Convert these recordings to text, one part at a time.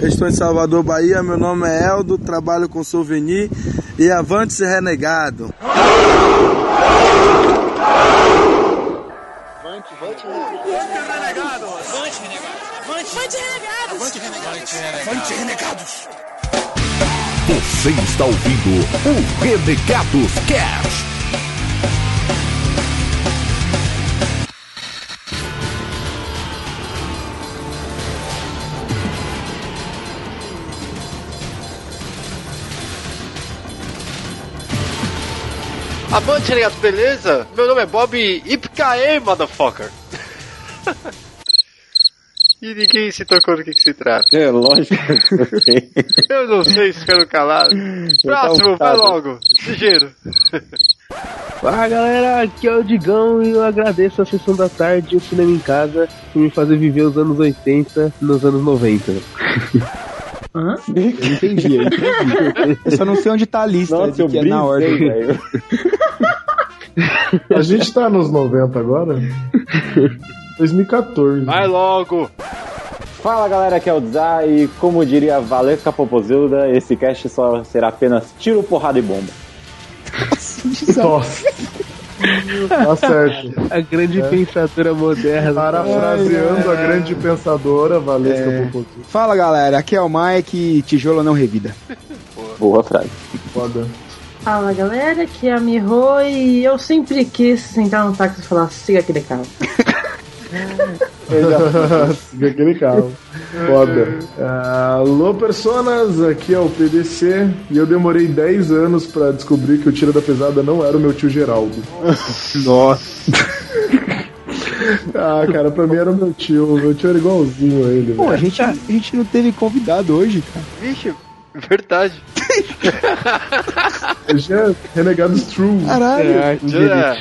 Eu estou em Salvador, Bahia. Meu nome é Eldo, trabalho com souvenir e avante-se renegado. Avante, avante, renegado. Avante, renegado. Avante, renegado. Avante, renegado. Avante, renegados. Você está ouvindo o Renegados Cast. Avante, renegados, beleza? Meu nome é Bob Ipkae, motherfucker. E ninguém se tocou do que, que se trata. É, lógico. Eu não sei se ficaram calados. Próximo, vai logo. Ligeiro. Fala galera, aqui é o Digão e eu agradeço a sessão da tarde e o cinema em casa por me fazer viver os anos 80 nos anos 90. Hã? Eu entendi, eu entendi. Eu só não sei onde tá a lista Nossa, de eu que é na ordem. velho. A gente tá nos 90 agora? 2014. Vai logo. Fala galera, aqui é o Dzá e como diria Valesca Popozuda, esse cast só será apenas tiro, porrada e bomba. Nossa. Tá certo. A grande É. pensadora moderna. Parafraseando a grande pensadora Valesca É. Popozuda. Fala galera, aqui é o Mike, tijolo não revida. Boa frase. Foda. Fala galera, aqui é a Miho e eu sempre quis sentar no táxi e falar, siga aquele carro. Siga aquele carro. Foda. Ah, Alô, personas, aqui é o PDC e eu demorei 10 anos pra descobrir que o Tira da Pesada não era o meu tio Geraldo. Nossa. Ah, cara, pra mim era o meu tio. Meu tio era igualzinho a ele. Pô, a gente, a gente não teve convidado hoje, cara. Vixe, verdade. Hoje é Renegados True. Caralho. É,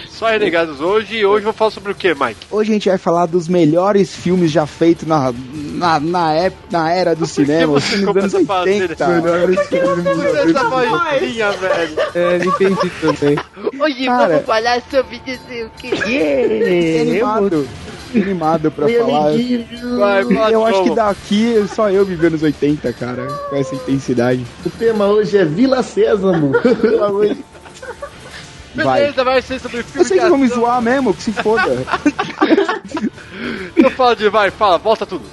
só renegados hoje e hoje eu vou falar sobre o que, Mike? Hoje a gente vai falar dos melhores filmes já feitos na, na, na, época, na era do cinema, os você filmes dos anos começa a fazer 80. Melhores filmes da Essa vida. vozinha, velho. É, entendi também. Hoje Cara. vamos falar sobre não sei o que. Animado. Fiquei animado pra falar. Vai, Eu acho que daqui só eu vivi nos 80, cara, com essa intensidade. O tema hoje é Vila Sésamo. Vai. Beleza, vai ser sobre filme Vocês de vão me ação. zoar mesmo, que se foda. Então fala de vai, fala, volta tudo.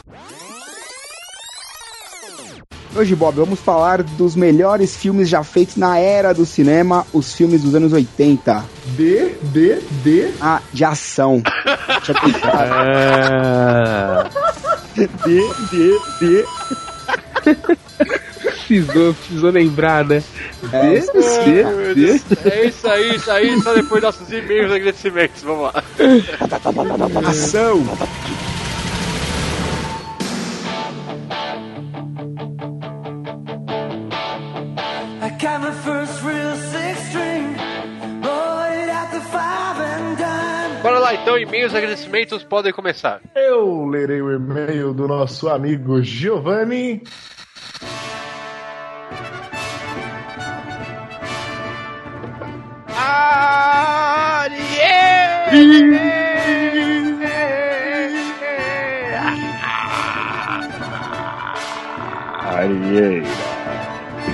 Hoje, Bob, vamos falar dos melhores filmes já feitos na era do cinema, os filmes dos anos 80. D, D, D. Ah, de ação. Deixa eu pensar. D, D, D. precisou, precisou lembrar, né? É, dê, dê. É isso aí, isso aí, só depois dos nossos e-mails agradecimentos, vamos lá. ação. Então, e-mails e agradecimentos podem começar. Eu lerei o e-mail do nosso amigo Giovanni.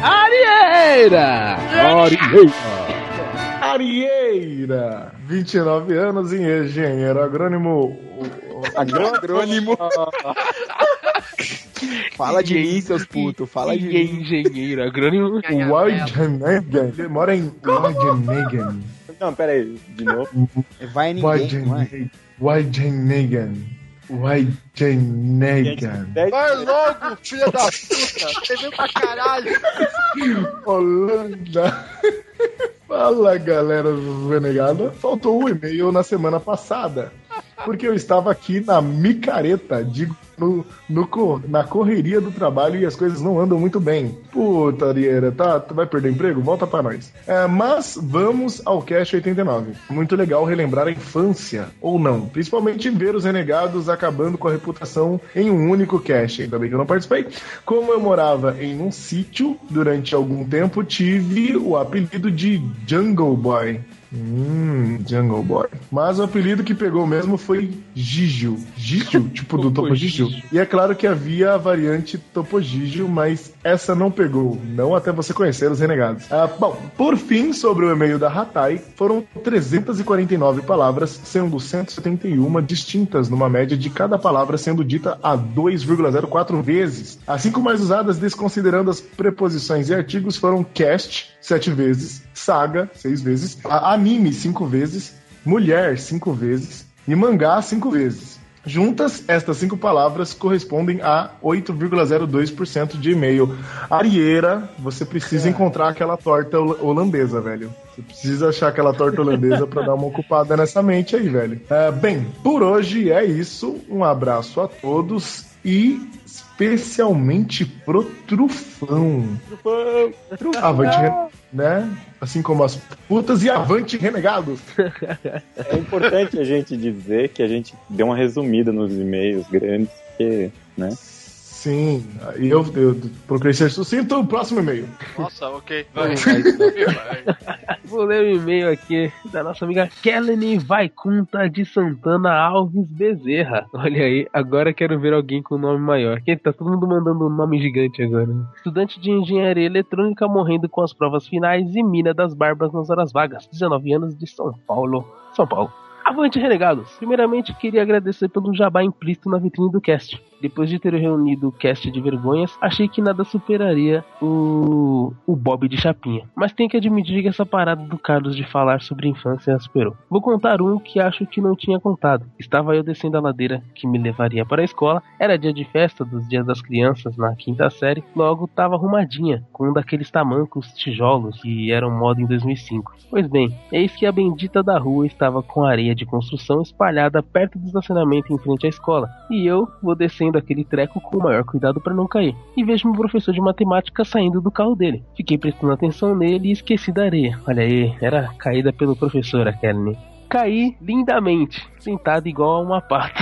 Arieira! Arieira, 29 anos, engenheiro agrônimo. Agrônimo. Fala de mim, seus putos. Fala de é mim. engenheiro agrônimo. Weidenhagen. Ele mora em Weidenhagen. Não, pera aí, de novo. Vai ninguém, é? Weidenhagen. Weidenhagen. Vai logo, filha da puta! Você veio pra caralho! Holanda. Fala galera do. Faltou o e-mail na semana passada. Porque eu estava aqui na micareta, digo, no, no na correria do trabalho e as coisas não andam muito bem. Puta, Arieira, tá, tu vai perder emprego? Volta pra nós. É, mas vamos ao Cash 89. Muito legal relembrar a infância, ou não. Principalmente ver os renegados acabando com a reputação em um único cache. Ainda bem que eu não participei. Como eu morava em um sítio durante algum tempo, tive o apelido de Jungle Boy. Hum, Jungle Boy. Mas o apelido que pegou mesmo foi Gigio. Gigio, tipo do Topo Gigio. E é claro que havia a variante Topo Gigio, mas essa não pegou. Não até você conhecer os renegados. Ah, bom, por fim, sobre o e-mail da Hatai, foram 349 palavras, sendo 171 distintas, numa média de cada palavra sendo dita a 2,04 vezes. As cinco mais usadas, desconsiderando as preposições e artigos, foram cast, sete vezes, saga, seis vezes, anime, cinco vezes, mulher, cinco vezes e mangá, cinco vezes. Juntas, estas cinco palavras correspondem a 8,02% de e-mail. Arieira, você precisa encontrar aquela torta hol- holandesa, velho. Você precisa achar aquela torta holandesa pra dar uma ocupada nessa mente aí, velho. É, bem, por hoje é isso. Um abraço a todos e especialmente pro Trufão. Avante, Ren- né? Assim como as putas e avante renegados. É importante a gente dizer que a gente deu uma resumida nos e-mails grandes, porque, né? Sim, e eu, eu procurei ser sucinto. O próximo e-mail. Nossa, ok. Vai. Vou ler o e-mail aqui da nossa amiga Kelly Vaikunta de Santana Alves Bezerra. Olha aí, agora quero ver alguém com nome maior. Que tá todo mundo mandando um nome gigante agora. né? Estudante de engenharia eletrônica morrendo com as provas finais e mina das barbas nas horas vagas. 19 anos de São Paulo. São Paulo. Avante, renegados! Primeiramente, queria agradecer pelo jabá implícito na vitrine do cast. Depois de ter reunido o cast de vergonhas, achei que nada superaria o, o Bob de Chapinha. Mas tenho que admitir que essa parada do Carlos de falar sobre infância superou. Vou contar um que acho que não tinha contado. Estava eu descendo a ladeira que me levaria para a escola. Era dia de festa dos dias das crianças na quinta série. Logo estava arrumadinha, com um daqueles tamancos tijolos que eram moda em 2005. Pois bem, eis que a bendita da rua estava com areia de construção espalhada perto do estacionamento em frente à escola. E eu vou descendo aquele treco com o maior cuidado para não cair. E vejo meu professor de matemática saindo do carro dele. Fiquei prestando atenção nele e esqueci da areia. Olha aí, era caída pelo professor a Kelly. Caí lindamente, sentado igual a uma pata.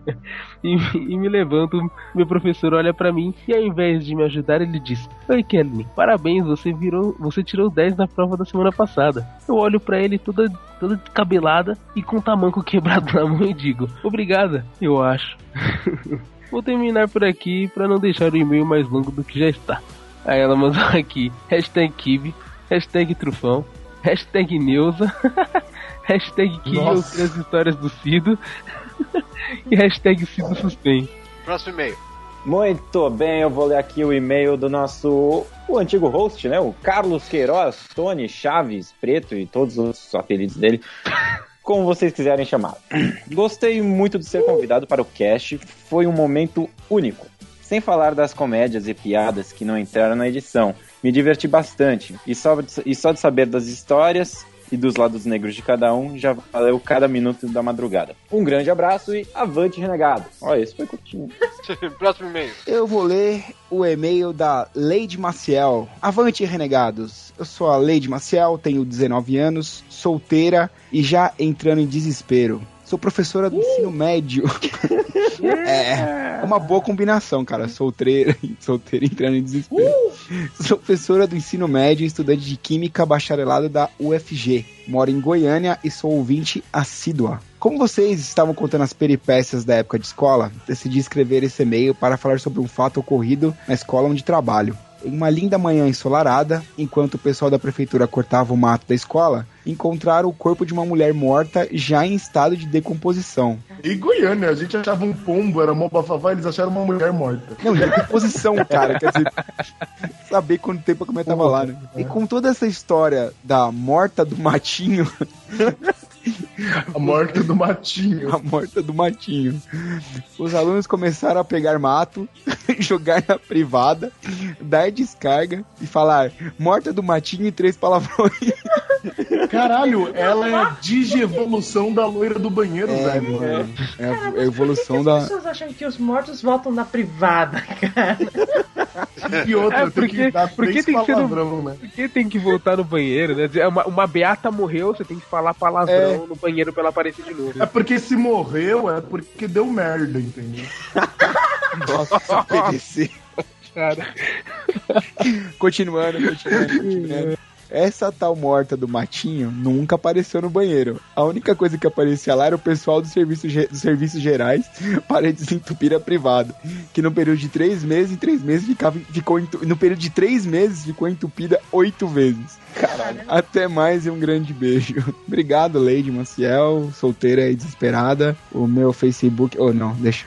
e, e me levanto, meu professor olha pra mim e ao invés de me ajudar, ele diz: Oi Kelly, parabéns, você virou, você tirou 10 na prova da semana passada. Eu olho pra ele toda, toda descabelada e com o tamanco quebrado na mão e digo: Obrigada, eu acho. Vou terminar por aqui pra não deixar o e-mail mais longo do que já está. Aí ela mandou aqui: hashtag Kibe, hashtag Trufão, hashtag Neuza, hashtag que eu Nossa. sei as histórias do Cido e hashtag Cido Suspense. Próximo e-mail. Muito bem, eu vou ler aqui o e-mail do nosso o antigo host, né? O Carlos Queiroz, Tony Chaves, Preto e todos os apelidos dele. Como vocês quiserem chamar. Gostei muito de ser convidado para o cast. Foi um momento único. Sem falar das comédias e piadas que não entraram na edição. Me diverti bastante. E só, e só de saber das histórias e dos lados negros de cada um já valeu cada minuto da madrugada. Um grande abraço e avante, renegado. Ó, esse foi curtinho. Próximo e-mail. Eu vou ler o e-mail da Lady Maciel. Avante, renegados. Eu sou a Lady Maciel, tenho 19 anos, solteira e já entrando em desespero. Sou professora do ensino médio. é, é uma boa combinação, cara. Solteira, solteira entrando em desespero. Sou professora do ensino médio e estudante de Química bacharelado da UFG. Moro em Goiânia e sou ouvinte assídua. Como vocês estavam contando as peripécias da época de escola, decidi escrever esse e-mail para falar sobre um fato ocorrido na escola onde trabalho. Em uma linda manhã ensolarada, enquanto o pessoal da prefeitura cortava o mato da escola, encontraram o corpo de uma mulher morta já em estado de decomposição. E Goiânia, a gente achava um pombo, era mó bafafá, eles acharam uma mulher morta. Não, decomposição, cara. Quer dizer, saber quanto tempo a mulher tava lá, né? E com toda essa história da morta do matinho, A morte do matinho. a morta do matinho, os alunos começaram a pegar mato, jogar na privada, dar descarga e falar morta do matinho e três palavrões. Caralho, ela é a digievolução da loira do banheiro, É, velho. mano, é a- é a que evolução as da. pessoas acham que os mortos voltam na privada, cara? E outra, É, tem porque- que dar porque três tem que ser no- palavrão, né? Por que tem que voltar no banheiro, né? É Uma, uma beata morreu, você tem que falar palavrão É. no banheiro pra ela aparecer de novo. É porque se morreu, é porque deu merda, entendeu? PDC. Cara. Continuando, continuando, continuando. Essa tal morta do Matinho nunca apareceu no banheiro. A única coisa que aparecia lá era o pessoal dos serviços, ge- dos serviços gerais para desentupir a privada. Que no período de três meses, em três meses ficava, ficou no período de três meses ficou entupida oito vezes. Caralho. Até mais e um grande beijo. Obrigado, Lady Maciel, solteira e desesperada. O meu Facebook. Oh, não, deixa.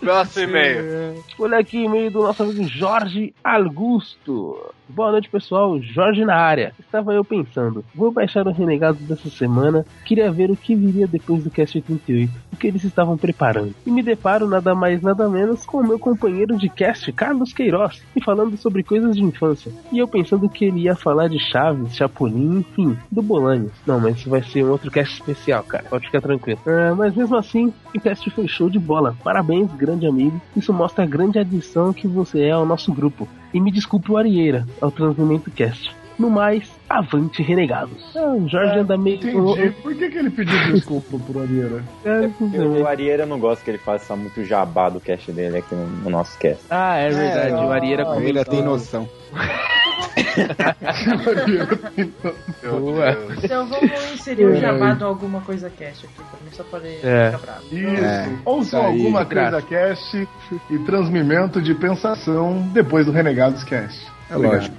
Próximo e-mail. Olha aqui e-mail do nosso amigo Jorge Augusto. Boa noite, pessoal. Jorge na área. Estava eu pensando, vou baixar o Renegado dessa semana. Queria ver o que viria depois do Cast 88, o que eles estavam preparando. E me deparo nada mais nada menos com o meu companheiro de cast, Carlos Queiroz, me falando sobre coisas de infância. E eu pensando que ele ia falar de Chaves, Chapolin, enfim, do Bolanhos. Não, mas isso vai ser um outro cast especial, cara. Pode ficar tranquilo. Ah, mas mesmo assim, o cast foi show de bola. Parabéns, grande amigo. Isso mostra a grande adição que você é ao nosso grupo. E me desculpe o Arieira, ao Transmimento Cast. No mais, avante renegados. Ah, o Jorge anda meio. Entendi. Por que, que ele pediu desculpa por Arieira? É, O Arieira não gosta que ele faça muito jabá do cast dele aqui no, no nosso cast. Ah, é verdade. o Arieira Ele comentou. tem noção. Boa. Então vamos inserir o jabá do alguma coisa cast aqui pra mim, só para ele É. ficar bravo. Isso. É, aí, alguma coisa cast e transmimento de pensação depois do Renegados Cast. É lógico.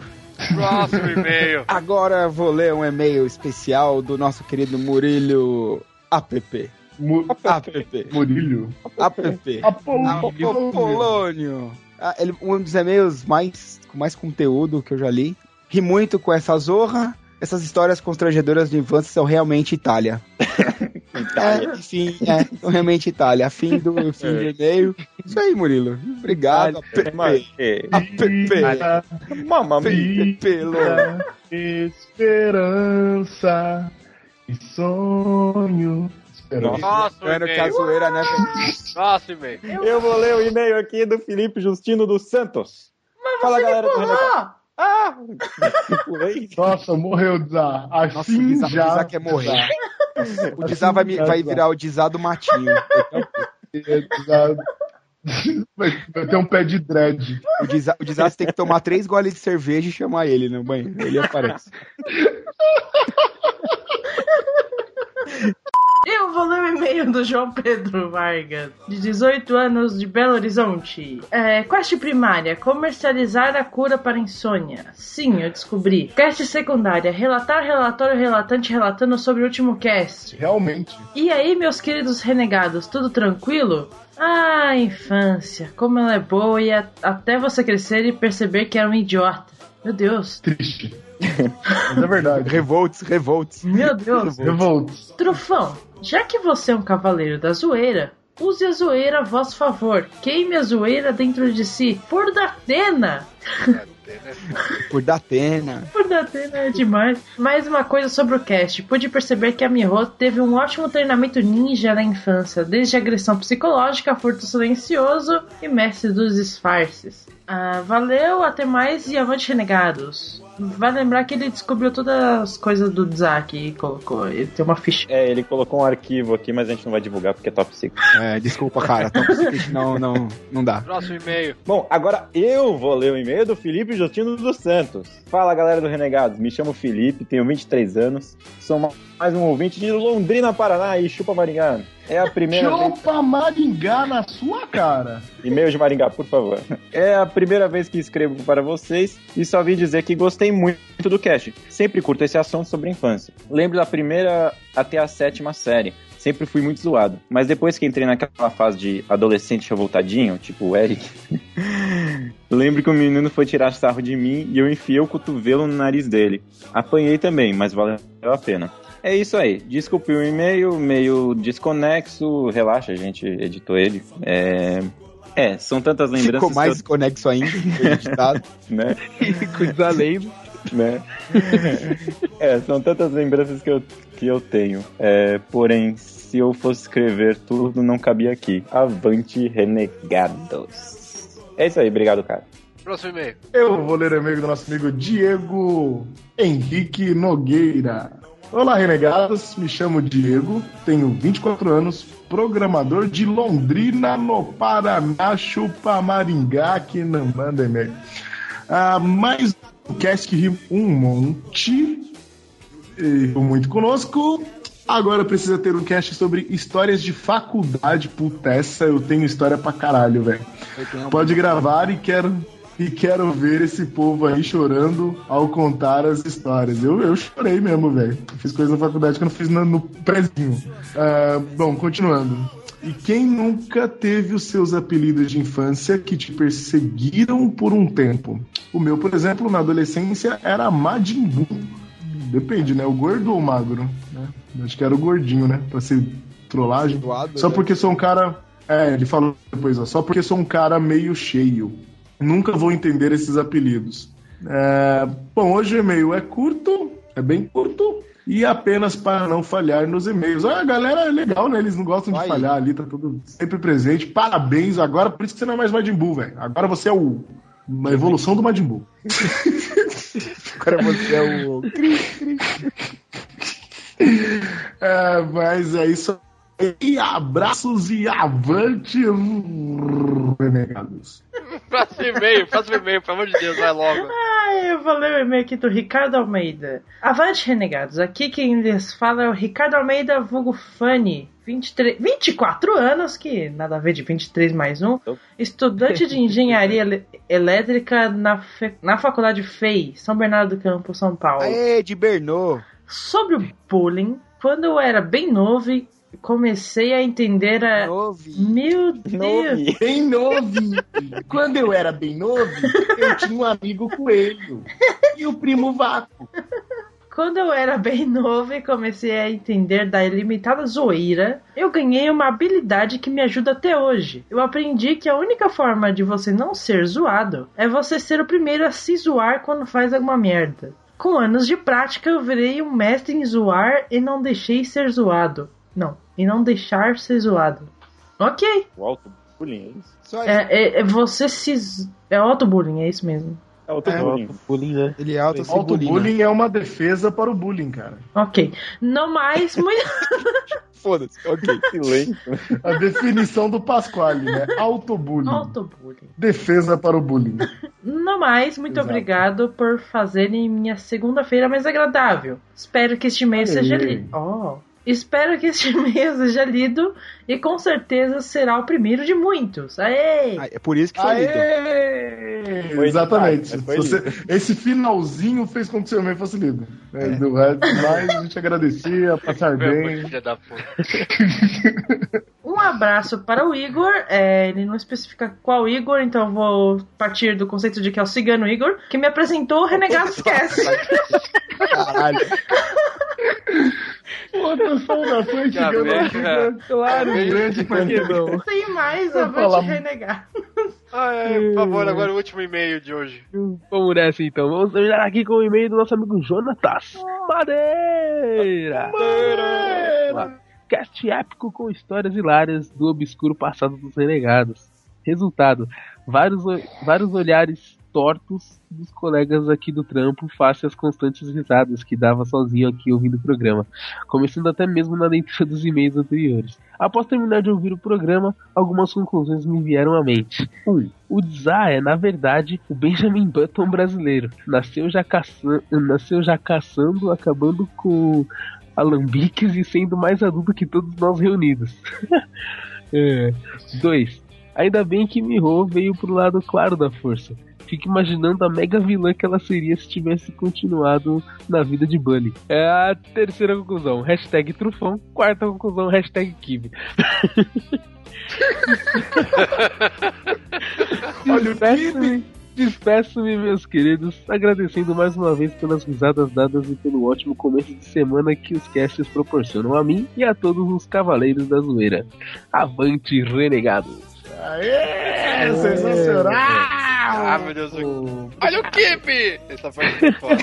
Próximo e-mail. Agora vou ler um e-mail especial do nosso querido Murilho APP. Mu APP. Murilho. APP. Apolônio. Apolônio. Ah, ele, um dos e-mails mais, com mais conteúdo que eu já li. Ri muito com essa zorra. Essas histórias constrangedoras de infância são realmente Itália. É, enfim, é, são realmente Itália. Fim do fim do e-mail. Isso aí, Murilo. Obrigado, Mas, APP. é, APP. Mamma louco. Esperança e sonho. Mano, que a zoeira, né? Próximo e-mail. Eu vou ler o e-mail aqui do Felipe Justino dos Santos. Fala, galera do. Ah! Nossa, morreu o Dizar. Nossa, o Assim Dizar, o já. Dizar quer morrer. O Dizar vai, me- vai virar o Dizar do Matinho. Dizar- Vai vai ter um pé de dread. O Dizar, o Dizar tem que tomar três goles de cerveja e chamar ele no banheiro. Ele aparece. Eu vou ler o e-mail do João Pedro Vargas, de 18 anos, de Belo Horizonte. É, quest primária: comercializar a cura para insônia. Sim, eu descobri. Quest secundária: relatar relatório relatante relatando sobre o último cast. Realmente. E aí, meus queridos renegados, tudo tranquilo? Ah, infância, como ela é boa e a- até você crescer e perceber que era um idiota. Meu Deus. Triste. Mas é verdade. Revolts, revolts. Meu Deus. Revoltos. Trufão, já que você é um cavaleiro da zoeira, use a zoeira a vosso favor. Queime a zoeira dentro de si. Por Datena! Por Datena. Por Datena é demais. Mais uma coisa sobre o cast. Pude perceber que a Miho teve um ótimo treinamento ninja na infância, desde agressão psicológica, furto silencioso e mestre dos disfarces. Ah, valeu, até mais e avante renegados. Vai lembrar que ele descobriu todas as coisas do Zack e colocou. Ele tem uma ficha. É, ele colocou um arquivo aqui, mas a gente não vai divulgar porque é top secret. É, desculpa, cara. Top Secret não, não, não dá. Próximo e-mail. Bom, agora eu vou ler o e-mail do Felipe Justino dos Santos. Fala, galera do Renegados. Me chamo Felipe, tenho 23 anos. Sou ma- mais um ouvinte de Londrina, Paraná e chupa Maringá. É a primeira vez... Chupa Maringá na sua cara. E-mail de Maringá, por favor. É a primeira vez que escrevo para vocês e só vim dizer que gostei muito do cast. Sempre curto esse assunto sobre infância. Lembro da primeira até a sétima série. Sempre fui muito zoado. Mas depois que entrei naquela fase de adolescente revoltadinho, tipo o Eric, lembro que o menino foi tirar sarro de mim e eu enfiei o cotovelo no nariz dele. Apanhei também, mas valeu a pena. É isso aí. Desculpe o e-mail, meio desconexo. Relaxa, a gente editou ele. É, é são tantas lembranças. Ficou mais que desconexo ainda. Editado. eu, né? Coisa além. né? é, são tantas lembranças que eu, que eu tenho. É, porém, se eu fosse escrever tudo, não cabia aqui. Avante, renegados. É isso aí, obrigado, cara. Próximo e-mail. Eu vou ler o e-mail do nosso amigo Diego Henrique Nogueira. Olá, renegados. Me chamo Diego, tenho 24 anos, programador de Londrina, no Paraná, chupa Maringá, que não manda e-mail. Ah, mais um cast que ri um monte. e muito conosco. Agora precisa ter um cast sobre histórias de faculdade. Puta, essa eu tenho história pra caralho, velho. Pode gravar e quero, e quero ver esse povo aí chorando ao contar as histórias. Eu, eu chorei mesmo, velho. Fiz coisa na faculdade que eu não fiz no, no prezinho. Ah, bom, continuando. E quem nunca teve os seus apelidos de infância que te perseguiram por um tempo? O meu, por exemplo, na adolescência era Majin Buu. Depende, né? O gordo ou o magro? Né? Acho que era o gordinho, né? Pra ser trollagem. Só né? porque sou um cara. É, ele falou depois, ó. Só porque sou um cara meio cheio. Nunca vou entender esses apelidos. É, Bom, hoje o e-mail é curto, é bem curto. E apenas para não falhar nos e-mails. Ah, a galera é legal, né? Eles não gostam de Aí. falhar ali, tá tudo sempre presente. Parabéns, agora por isso que você não é mais Majin Buu, velho. Agora você é o, uma evolução do Majin Buu. Agora você é o. É, mas é isso aí. E abraços e avante, renegados. Próximo e-mail, próximo e-mail, pelo amor de Deus, vai logo. Ai, eu vou ler o e-mail aqui do Ricardo Almeida. Avante, renegados. Aqui quem lhes fala é o Ricardo Almeida, vulgo Fanny. 23, 24 anos, que nada a ver de 23 mais um. Estudante de engenharia elétrica na, fe- na faculdade FEI, São Bernardo do Campo, São Paulo. Aê, de Bernô. Sobre o bullying, quando eu era bem novo, comecei a entender a. Novi. Meu Deus! Novi. Bem novinho. Quando eu era bem novo, eu tinha um amigo coelho. E o primo Vaco. Quando eu era bem novo e comecei a entender da ilimitada zoeira, eu ganhei uma habilidade que me ajuda até hoje. Eu aprendi que a única forma de você não ser zoado é você ser o primeiro a se zoar quando faz alguma merda. Com anos de prática, eu virei um mestre em zoar e não deixei ser zoado. Não, e não deixar ser zoado. Ok, O alto bullying, é isso? Só é, é- é você se. É autobullying, é isso mesmo. É alto bullying. Bullying, né? Ele é alto Autobullying é uma defesa para o bullying, cara. Ok. No mais, muito. Foda-se. Ok. Silêncio. A definição do Pasquale, né? Autobullying. autobullying. Defesa para o bullying. No mais, muito Exato. obrigado por fazerem minha segunda-feira mais agradável. Espero que este Olha seja aí. lido. Oh. Espero que este e-mail seja lido e com certeza será o primeiro de muitos. Aê! Ah, É por isso que foi lido. Aê! Foi Exatamente. lido, foi Você- esse finalzinho fez com que seu e-mail fosse lido. É, do resto, mais a gente agradecia, passar bem. Filha da puta. Um abraço para o Igor. É, ele não especifica qual Igor, então eu vou partir do conceito de que é o Cigano Igor, que me apresentou o Renegados Cast. Caralho. Outra saudação Já chegando vem, aqui. já. né? Claro, grande por que não? Sem mais, Eu avante renegar. Ai, ai, por favor, agora o último e-mail de hoje. Vamos nessa então. Vamos terminar aqui com o e-mail do nosso amigo Jonatas Madeira. Madeira. Cast épico com histórias hilárias do obscuro passado dos renegados. Resultado: vários, vários olhares tortos dos colegas aqui do trampo face às constantes risadas que dava sozinho aqui ouvindo o programa, começando até mesmo na leitura dos e-mails anteriores. Após terminar de ouvir o programa, algumas conclusões me vieram à mente. 1. Um, o Zá é, na verdade, o Benjamin Button brasileiro. Nasceu já, caça... Nasceu já caçando, acabando com alambiques e sendo mais adulto que todos nós reunidos. 2. Ainda bem que Miho veio pro lado claro da força. Fico imaginando a mega vilã que ela seria se tivesse continuado na vida de Bunny. É a terceira conclusão. Hashtag Trufão. Quarta conclusão. Hashtag Kibe. Olha o Despeço-me, despeço-me, meus queridos, agradecendo mais uma vez pelas risadas dadas e pelo ótimo começo de semana que os casts proporcionam a mim e a todos os cavaleiros da zoeira. Avante, renegados! Aê! Sensacional! Ah, meu Deus. Olha o Kibe! Essa foi muito foda.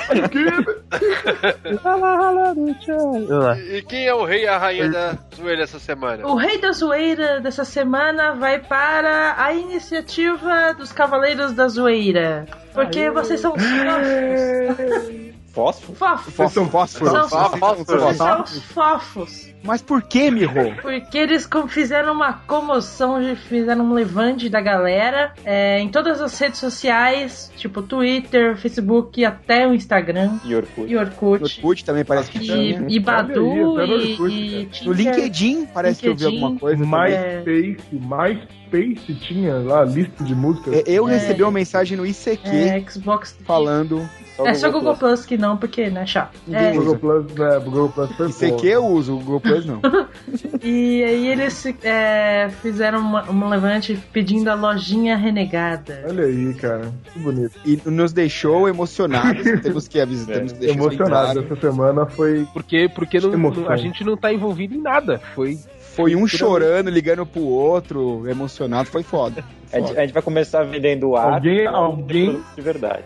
Vamos lá. E quem é o rei e a rainha da zoeira essa semana? O rei da zoeira dessa semana vai para a iniciativa dos Cavaleiros da Zoeira. Porque vocês são os nossos. Fósforo? Fofos. Vocês são fósforos. São- fósforos. são fofos. Mas por que, Miho? Porque eles fizeram uma comoção, fizeram um levante da galera é, em todas as redes sociais, tipo Twitter, Facebook, até o Instagram E Orkut. e Orkut. Orkut também parece que E, tinha. e Badu Olha aí, até no e, Orkut, e No Tinder. LinkedIn parece que eu vi LinkedIn. alguma coisa. MySpace, MySpace tinha lá a lista de músicas. É, Eu É. recebi uma mensagem no ICQ É, Xbox. falando. É só Google Plus que não, porque né, chato. Ninguém É, Google Plus, é, Google Plus foi ICQ eu uso, o Google Plus não. e aí eles é, fizeram uma, um levante pedindo a lojinha renegada. Olha aí, cara. Que bonito. E nos deixou emocionados. temos que avisar. Temos que isso Emocionado. Essa semana foi. Porque, porque não- a gente não tá envolvido em nada. Foi. Foi um chorando, ligando pro outro, emocionado, foi foda. A gente, a gente vai começar vendendo ar. Alguém- alguém- De verdade.